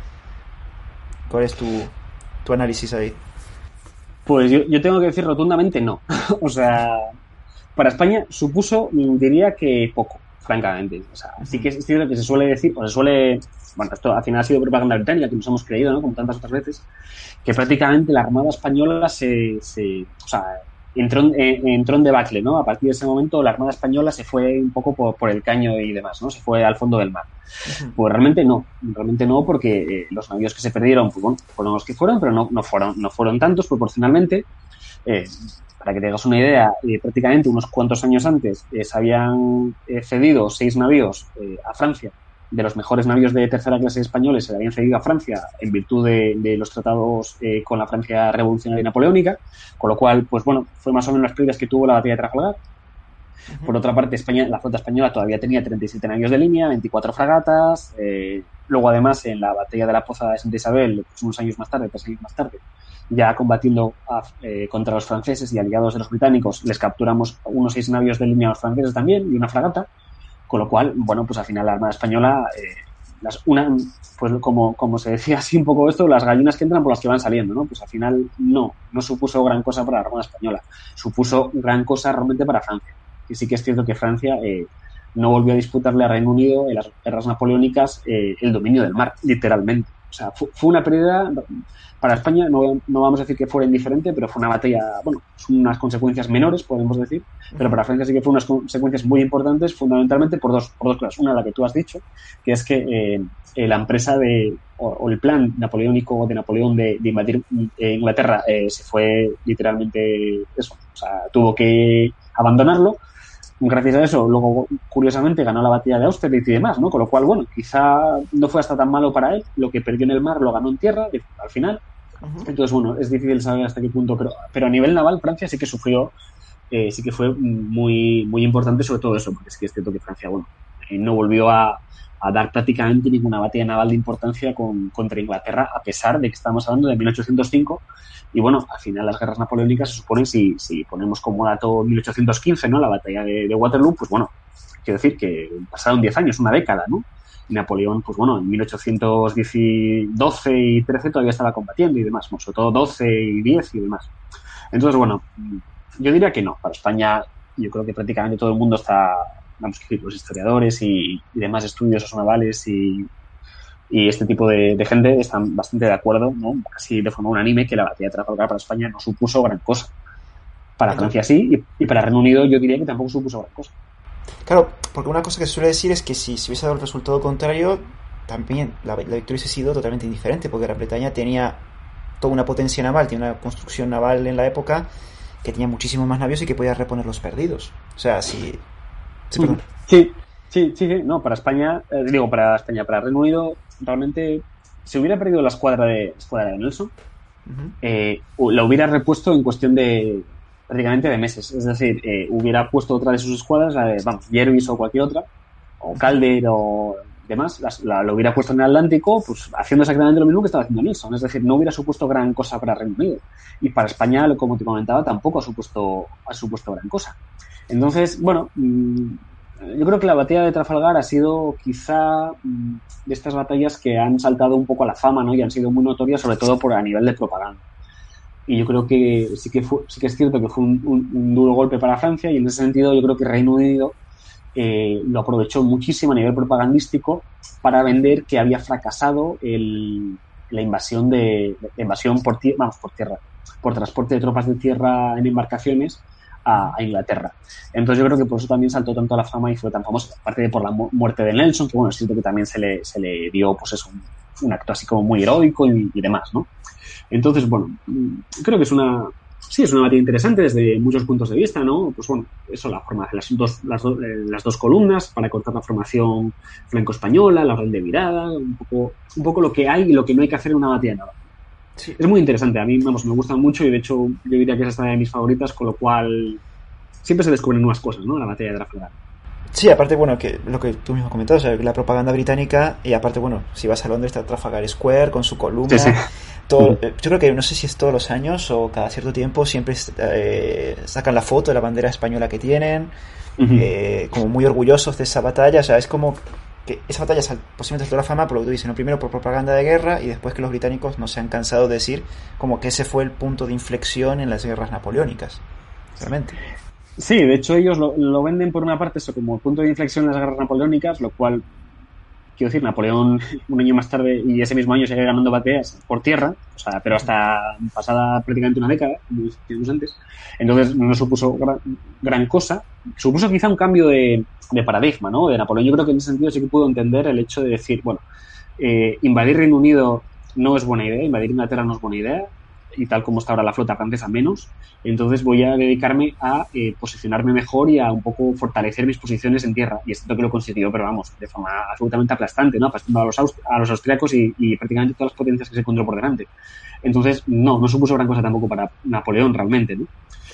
¿Cuál es tu, tu análisis ahí? Pues yo, yo tengo que decir rotundamente no. o sea, para España supuso, diría que poco francamente. O sea, sí que es cierto que se suele decir, o se suele, bueno, esto al final ha sido propaganda británica, que nos hemos creído, ¿no? Como tantas otras veces, que prácticamente la Armada Española se, se o sea, entró, en, entró en debacle, ¿no? A partir de ese momento la Armada Española se fue un poco por, el caño y demás, ¿no? Se fue al fondo del mar. Pues realmente no, realmente no, porque eh, los navíos que se perdieron, pues bueno, fueron los que fueron, pero no, no fueron, no fueron tantos proporcionalmente. Eh, para que te hagas una idea, eh, prácticamente unos cuantos años antes eh, se habían eh, cedido seis navíos a Francia, de los mejores navíos de tercera clase españoles se habían cedido a Francia en virtud de, los tratados con la Francia revolucionaria y napoleónica, con lo cual, pues bueno, fue más o menos las pérdidas que tuvo la batalla de Trafalgar. Por otra parte, España, la flota española todavía tenía 37 navíos de línea, 24 fragatas. Eh, luego, además, en la batalla de la Poza de Santa Isabel, pues, unos años más tarde, tres años más tarde, ya combatiendo eh, contra los franceses y aliados de los británicos, les capturamos unos seis navíos de línea a los franceses también y una fragata. Con lo cual, bueno, pues al final la Armada Española, eh, las, una, pues como, como se decía así un poco esto, las gallinas que entran por las que van saliendo, ¿no? Pues al final no, no supuso gran cosa para la Armada Española, supuso gran cosa realmente para Francia. Y sí que es cierto que Francia eh, no volvió a disputarle a Reino Unido en las guerras napoleónicas eh, el dominio del mar, literalmente. O sea, fue, fue una pérdida para España, no, no, vamos a decir que fuera indiferente, pero fue una batalla, bueno, son unas consecuencias menores, podemos decir, pero para Francia sí que fue unas consecuencias muy importantes, fundamentalmente por dos, por dos cosas. Una, la que tú has dicho, que es que eh, la empresa de, o, o, el plan napoleónico de Napoleón de, de invadir eh, Inglaterra eh, se fue literalmente eso, o sea, tuvo que abandonarlo. Gracias a eso, luego, curiosamente, ganó la batalla de Austerlitz y demás, ¿no? Con lo cual, bueno, quizá no fue hasta tan malo para él. Lo que perdió en el mar lo ganó en tierra, al final. Entonces, bueno, es difícil saber hasta qué punto, pero, pero a nivel naval Francia sí que sufrió, eh, sí que fue muy, muy importante sobre todo eso, porque es que es cierto que Francia, bueno, eh, no volvió a, a, dar prácticamente ninguna batalla naval de importancia con, contra Inglaterra, a pesar de que estamos hablando de 1805, y bueno, al final las guerras napoleónicas se suponen, si, si ponemos como dato 1815, ¿no? La batalla de, Waterloo, pues bueno, quiero decir que pasaron 10 años, una década, ¿no? Napoleón, pues bueno, en 1812 y 13 todavía estaba combatiendo y demás, sobre todo 12 y 10 y demás. Entonces, bueno, yo diría que no. Para España, yo creo que prácticamente todo el mundo está, vamos a decir, los historiadores y, y demás estudiosos navales y, y este tipo de, de, gente están bastante de acuerdo, ¿no? casi de forma unánime, que la batalla de Trafalgar para España no supuso gran cosa. Para Francia sí, y, y para Reino Unido yo diría que tampoco supuso gran cosa. Claro, porque una cosa que se suele decir es que si se hubiese dado el resultado contrario, también la, la victoria hubiese sido totalmente indiferente, porque Gran Bretaña tenía toda una potencia naval, tenía una construcción naval en la época que tenía muchísimos más navios y que podía reponer los perdidos. O sea, si... Sí, sí, sí, sí, sí, no, para España, eh, digo, para España, para Reino Unido, realmente se hubiera perdido la escuadra de, escuadra de Nelson, uh -huh. eh, la hubiera repuesto en cuestión de prácticamente de meses. Es decir, eh, hubiera puesto otra de sus escuadras, la de, vamos, Jervis o cualquier otra, o Calder o demás, la, la, lo hubiera puesto en el Atlántico, pues haciendo exactamente lo mismo que estaba haciendo Nilsson. Es decir, no hubiera supuesto gran cosa para Reino Unido. Y para España, como te comentaba, tampoco ha supuesto, ha supuesto gran cosa. Entonces, bueno, mmm, yo creo que la batalla de Trafalgar ha sido quizá mmm, de estas batallas que han saltado un poco a la fama, ¿no? Y han sido muy notorias, sobre todo por a nivel de propaganda. Y yo creo que sí que, fue, sí que es cierto que fue un, un, un duro golpe para Francia y en ese sentido yo creo que Reino Unido eh, lo aprovechó muchísimo a nivel propagandístico para vender que había fracasado el, la invasión de la invasión por vamos, por tierra, por transporte de tropas de tierra en embarcaciones a, a, Inglaterra. Entonces yo creo que por eso también saltó tanto a la fama y fue tan famoso, aparte de por la mu muerte de Nelson, que bueno, es cierto que también se le, se le dio pues eso, un, un acto así como muy heroico y, y demás, ¿no? Entonces, bueno, creo que es una, sí, es una batalla interesante desde muchos puntos de vista, ¿no? Pues bueno, eso, la forma las dos, las, do, eh, las dos columnas para cortar la formación franco-española, la orden de virada, un poco, un poco lo que hay y lo que no hay que hacer en una batalla naval. Sí. Es muy interesante, a mí, vamos, me gusta mucho y de hecho yo diría que es esta de mis favoritas, con lo cual siempre se descubren nuevas cosas, ¿no? La batalla de Trafalgar. Sí, aparte, bueno, que lo que tú mismo comentabas, la propaganda británica, y aparte, bueno, si vas a Londres está Trafalgar Square con su columna. Sí, sí. Todo, -huh. Yo creo que no sé si es todos los años o cada cierto tiempo siempre eh, sacan la foto de la bandera española que tienen, uh -huh. eh, como muy orgullosos de esa batalla. O sea, es como que esa batalla posiblemente saltó la fama por lo que tú dices, ¿no? primero por propaganda de guerra y después que los británicos no se han cansado de decir como que ese fue el punto de inflexión en las guerras napoleónicas. Realmente. Sí, de hecho ellos lo, venden por una parte como punto de inflexión en las guerras napoleónicas, lo cual, quiero decir, Napoleón un año más tarde y ese mismo año sigue ganando batallas por tierra, o sea, pero hasta pasada prácticamente una década, como decíamos antes, entonces no supuso gran, gran cosa, supuso quizá un cambio de, de, paradigma, ¿no? De Napoleón. Yo creo que en ese sentido sí que pudo entender el hecho de decir, bueno, eh, invadir Reino Unido no es buena idea, invadir Inglaterra no es buena idea, y tal como está ahora la flota francesa menos. Entonces voy a dedicarme a eh, posicionarme mejor y a un poco fortalecer mis posiciones en tierra. Y es que lo he conseguido, pero vamos, de forma absolutamente aplastante, ¿no? Aplastando a los, a los austriacos y, y, prácticamente todas las potencias que se encontró por delante. Entonces, no, no supuso gran cosa tampoco para Napoleón realmente, ¿no?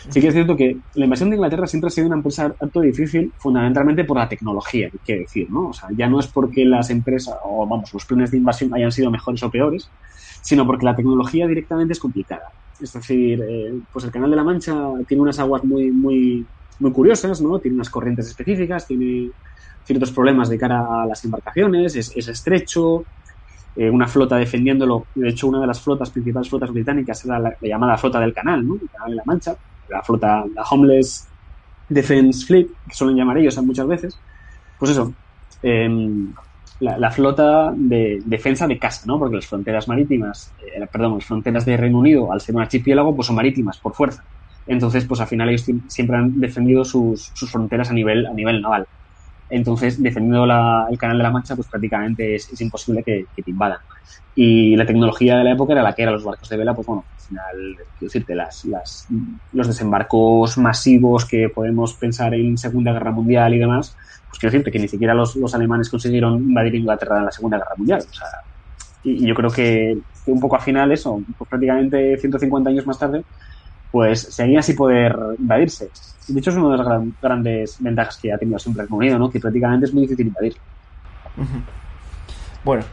Sí que es cierto que la invasión de Inglaterra siempre ha sido una empresa harto difícil, fundamentalmente por la tecnología, hay que decir, ¿no? O sea, ya no es porque las empresas, o vamos, los planes de invasión hayan sido mejores o peores, sino porque la tecnología directamente es complicada. Es decir, eh, pues el Canal de la Mancha tiene unas aguas muy, muy, muy curiosas, ¿no? Tiene unas corrientes específicas, tiene ciertos problemas de cara a las embarcaciones, es, es estrecho, eh, una flota defendiéndolo. De hecho, una de las flotas, principales flotas británicas era la, la llamada flota del canal, ¿no? El Canal de la Mancha, la flota, la Homeless Defense Fleet, que suelen llamar ellos muchas veces. Pues eso, eh, la, la, flota de defensa de casa, ¿no? Porque las fronteras marítimas, eh, perdón, las fronteras de Reino Unido, al ser un archipiélago, pues son marítimas por fuerza. Entonces, pues al final ellos siempre han defendido sus, fronteras a nivel, a nivel naval. Entonces, defendiendo la, el canal de la Mancha, pues prácticamente es, es imposible que, que, te invadan. Y la tecnología de la época era la que eran los barcos de vela, pues bueno, al final, quiero decirte, las, las, los desembarcos masivos que podemos pensar en Segunda Guerra Mundial y demás, pues quiero decirte que ni siquiera los, los alemanes consiguieron invadir Inglaterra en la Segunda Guerra Mundial. O sea, y, y yo creo que, que, un poco al final eso, pues prácticamente 150 años más tarde, pues seguía así poder invadirse. De hecho, es una de las gran, grandes ventajas que ha tenido siempre el Reino Unido, ¿no? Que prácticamente es muy difícil invadir. Uh -huh. Bueno,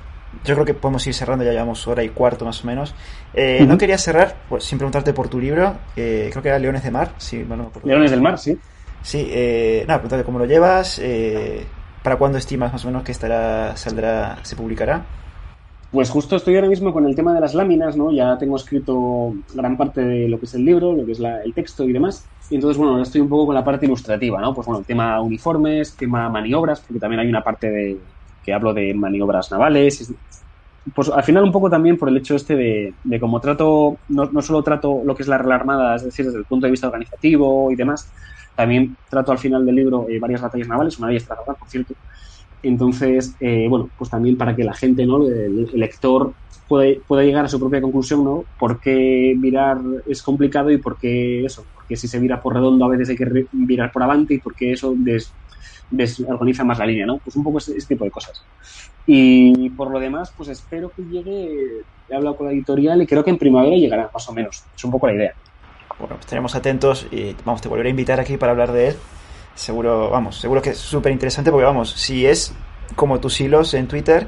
yo creo que podemos ir cerrando, ya llevamos hora y cuarto más o menos. Eh, uh -huh. No quería cerrar pues, sin preguntarte por tu libro, eh, creo que era Leones de Mar. Sí, bueno, por... Leones del Mar, sí. Sí, eh, nada, preguntarte cómo lo llevas, eh, para cuándo estimas más o menos que estará, saldrá, se publicará. Pues justo estoy ahora mismo con el tema de las láminas, ¿no? Ya tengo escrito gran parte de lo que es el libro, lo que es la, el texto y demás. Y entonces, bueno, ahora estoy un poco con la parte ilustrativa, ¿no? Pues bueno, tema uniformes, tema maniobras, porque también hay una parte de que hablo de maniobras navales. Pues al final un poco también por el hecho este de, de como trato, no, no solo trato lo que es la Real Armada, es decir, desde el punto de vista organizativo y demás, también trato al final del libro eh, varias batallas navales, una de ellas por cierto. Entonces, eh, bueno, pues también para que la gente, ¿no? El, lector pueda, pueda, llegar a su propia conclusión, ¿no? Por qué virar es complicado y por qué eso, porque si se vira por redondo a veces hay que virar por avante y por qué eso des, desorganiza más la línea, ¿no? Pues un poco ese, ese, tipo de cosas. Y por lo demás, pues espero que llegue, he hablado con la editorial y creo que en primavera llegará, más o menos. Es un poco la idea. Bueno, pues estaremos atentos y vamos, te volveré a invitar aquí para hablar de él seguro, vamos, seguro que es súper interesante porque, vamos, si es como tus hilos en Twitter,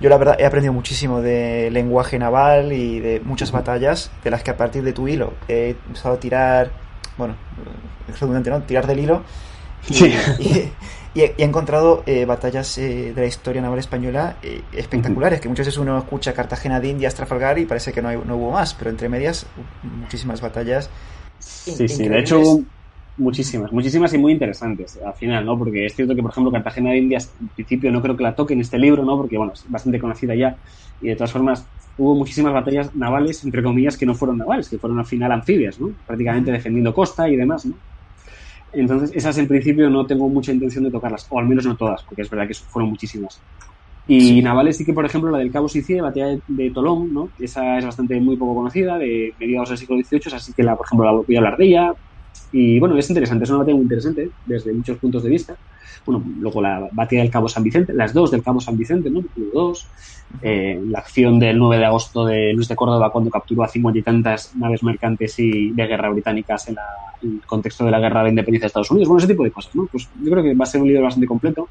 yo la verdad he aprendido muchísimo de lenguaje naval y de muchas batallas de las que a partir de tu hilo he empezado a tirar, bueno, es redundante, ¿no? Tirar del hilo. Y, sí. y, y, he encontrado eh, batallas eh, de la historia naval española eh, espectaculares, uh -huh. que muchas veces uno escucha Cartagena de Indias, Trafalgar y parece que no, hay, no hubo más, pero entre medias muchísimas batallas. Sí, sí, de hecho Muchísimas, muchísimas y muy interesantes al final, ¿no? Porque es cierto que, por ejemplo, Cartagena de Indias, en principio no creo que la toque en este libro, ¿no? Porque, bueno, es bastante conocida ya y de todas formas hubo muchísimas batallas navales, entre comillas, que no fueron navales, que fueron al final anfibias, ¿no? Prácticamente defendiendo costa y demás, ¿no? Entonces, esas en principio no tengo mucha intención de tocarlas, o al menos no todas, porque es verdad que fueron muchísimas. Y sí. navales sí que, por ejemplo, la del Cabo Sicilia, la batalla de Tolón, ¿no? Esa es bastante muy poco conocida, de mediados del siglo XVIII, así que, la, por ejemplo, la voy a hablar de ella, y bueno, es interesante, es una batalla muy interesante desde muchos puntos de vista. Bueno, luego la batalla del Cabo San Vicente, las dos del Cabo San Vicente, ¿no? Dos. Eh, la acción del 9 de agosto de Luis de Córdoba cuando capturó a cincuenta y tantas naves mercantes y de guerra británicas en, la, en, el contexto de la guerra de independencia de Estados Unidos. Bueno, ese tipo de cosas, ¿no? Pues yo creo que va a ser un libro bastante completo.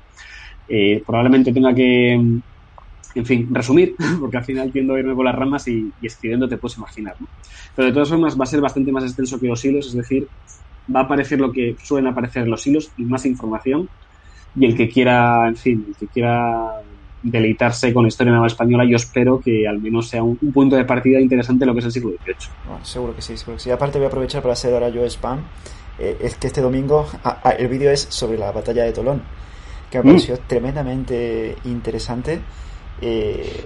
Eh, probablemente tenga que, en fin, resumir, porque al final tiendo a irme por las ramas y, y escribiendo te puedes imaginar, ¿no? Pero de todas formas va a ser bastante más extenso que los hilos, es decir, va a aparecer lo que suelen aparecer en los hilos y más información. Y el que quiera, en fin, el que quiera deleitarse con la historia naval española, yo espero que al menos sea un, un punto de partida interesante en lo que es el siglo XVIII. Bueno, seguro que sí, seguro que sí. Aparte voy a aprovechar para hacer ahora yo spam. Eh, es que este domingo ah, ah, el vídeo es sobre la batalla de Tolón, que me pareció mm. tremendamente interesante. Eh,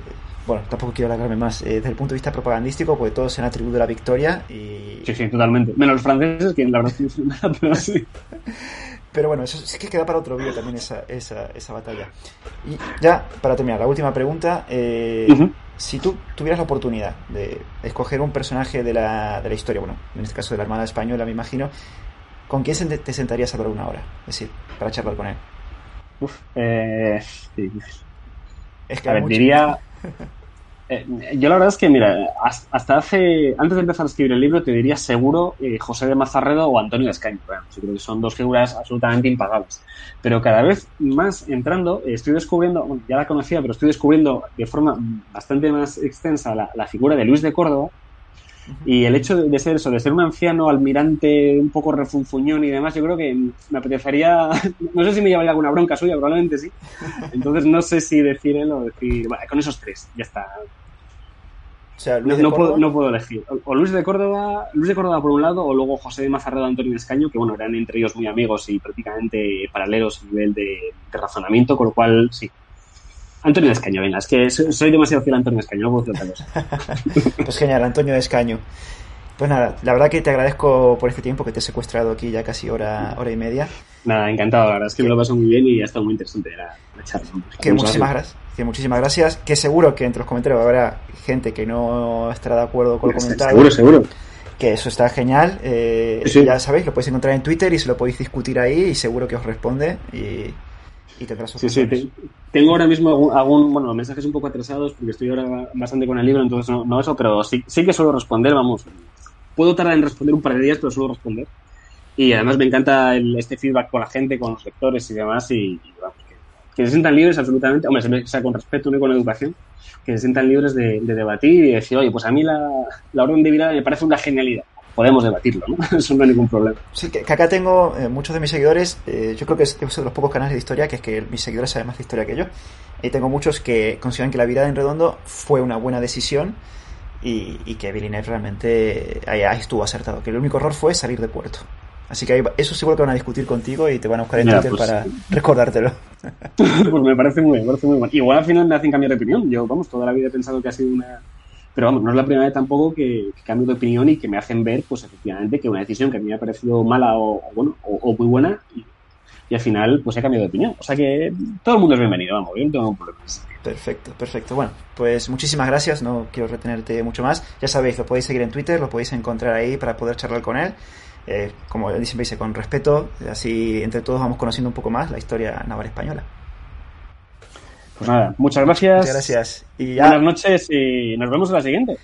bueno, tampoco quiero alargarme más eh, desde el punto de vista propagandístico, porque todos se han atribuido la victoria y... Sí, sí, totalmente. Menos los franceses, que la verdad es que nada, pero sí. Pero bueno, eso sí que queda para otro vídeo también esa, esa, esa, batalla. Y ya, para terminar, la última pregunta. Eh, uh -huh. si tú tuvieras la oportunidad de escoger un personaje de la, de la historia, bueno, en este caso de la Armada Española, me imagino, ¿con quién te sentarías a hablar una hora? Es decir, para charlar con él. Uf, eh, sí. Es que a ver, diría, Eh, yo la verdad es que, mira, hasta hace, antes de empezar a escribir el libro, te diría seguro eh, José de Mazarredo o Antonio Escaño. yo creo que son dos figuras absolutamente impagables. Pero cada vez más entrando, estoy descubriendo, bueno, ya la conocía, pero estoy descubriendo de forma bastante más extensa la, figura de Luis de Córdoba, y el hecho de ser eso, de ser un anciano almirante un poco refunfuñón y demás, yo creo que me apetecería, no sé si me llevaría alguna bronca suya, probablemente sí. Entonces no sé si decir él o decir, bueno, con esos tres, ya está no, puedo, elegir. O, Luis de Córdoba, Luis de Córdoba por un lado, o luego José de Mazarredo Antonio Escaño, que bueno, eran entre ellos muy amigos y prácticamente paralelos a nivel de, razonamiento, con lo cual sí. Antonio Escaño, venga, es que soy demasiado fiel a Antonio Escaño, no puedo decir otra cosa. pues genial, Antonio Escaño. Pues nada, la verdad que te agradezco por este tiempo que te he secuestrado aquí ya casi hora, hora y media. Nada, encantado, la verdad es que me lo paso muy bien y ha estado muy interesante la, charla. Que muchísimas gracias, que muchísimas gracias. Que seguro que entre los comentarios habrá gente que no estará de acuerdo con lo comentado. Seguro, seguro. Que eso está genial. Eh, Ya sabéis, lo podéis encontrar en Twitter y se lo podéis discutir ahí y seguro que os responde y, y tendrá sus Sí, sí, tengo ahora mismo algún, bueno, mensajes un poco atrasados porque estoy ahora bastante con el libro, entonces no, no eso, pero sí, sí que suelo responder, vamos, puedo tardar en responder un par de días, pero suelo responder. Y además me encanta este feedback con la gente, con los lectores y demás. Y, que, se sientan libres absolutamente, hombre, sea con respeto, y con educación, que se sientan libres de, debatir y decir, oye, pues a mí la, la orden de vida me parece una genialidad podemos debatirlo, ¿no? Eso no hay ningún problema. Sí, que, acá tengo eh, muchos de mis seguidores, eh, yo creo que es, uno de los pocos canales de historia, que es que mis seguidores saben más de historia que yo. Y tengo muchos que consideran que la vida en redondo fue una buena decisión y, que Villeneuve realmente ahí, estuvo acertado, que el único error fue salir de puerto. Así que eso seguro que van a discutir contigo y te van a buscar en Twitter pues para recordártelo. pues me parece muy bien, me parece muy bien. Igual al final me hacen cambiar de opinión. Yo, vamos, toda la vida he pensado que ha sido una... Pero vamos, no es la primera vez tampoco que, cambio de opinión y que me hacen ver, pues efectivamente, que una decisión que a mí me ha parecido mala o, bueno, o, muy buena, y, y, al final, pues he cambiado de opinión. O sea que todo el mundo es bienvenido, vamos, yo no tengo problemas. Perfecto, perfecto. Bueno, pues muchísimas gracias, no quiero retenerte mucho más. Ya sabéis, lo podéis seguir en Twitter, lo podéis encontrar ahí para poder charlar con él. Eh, como siempre dice, con respeto, así entre todos vamos conociendo un poco más la historia naval española. Pues nada, muchas gracias. Muchas gracias. Y Buenas noches y nos vemos en la siguiente.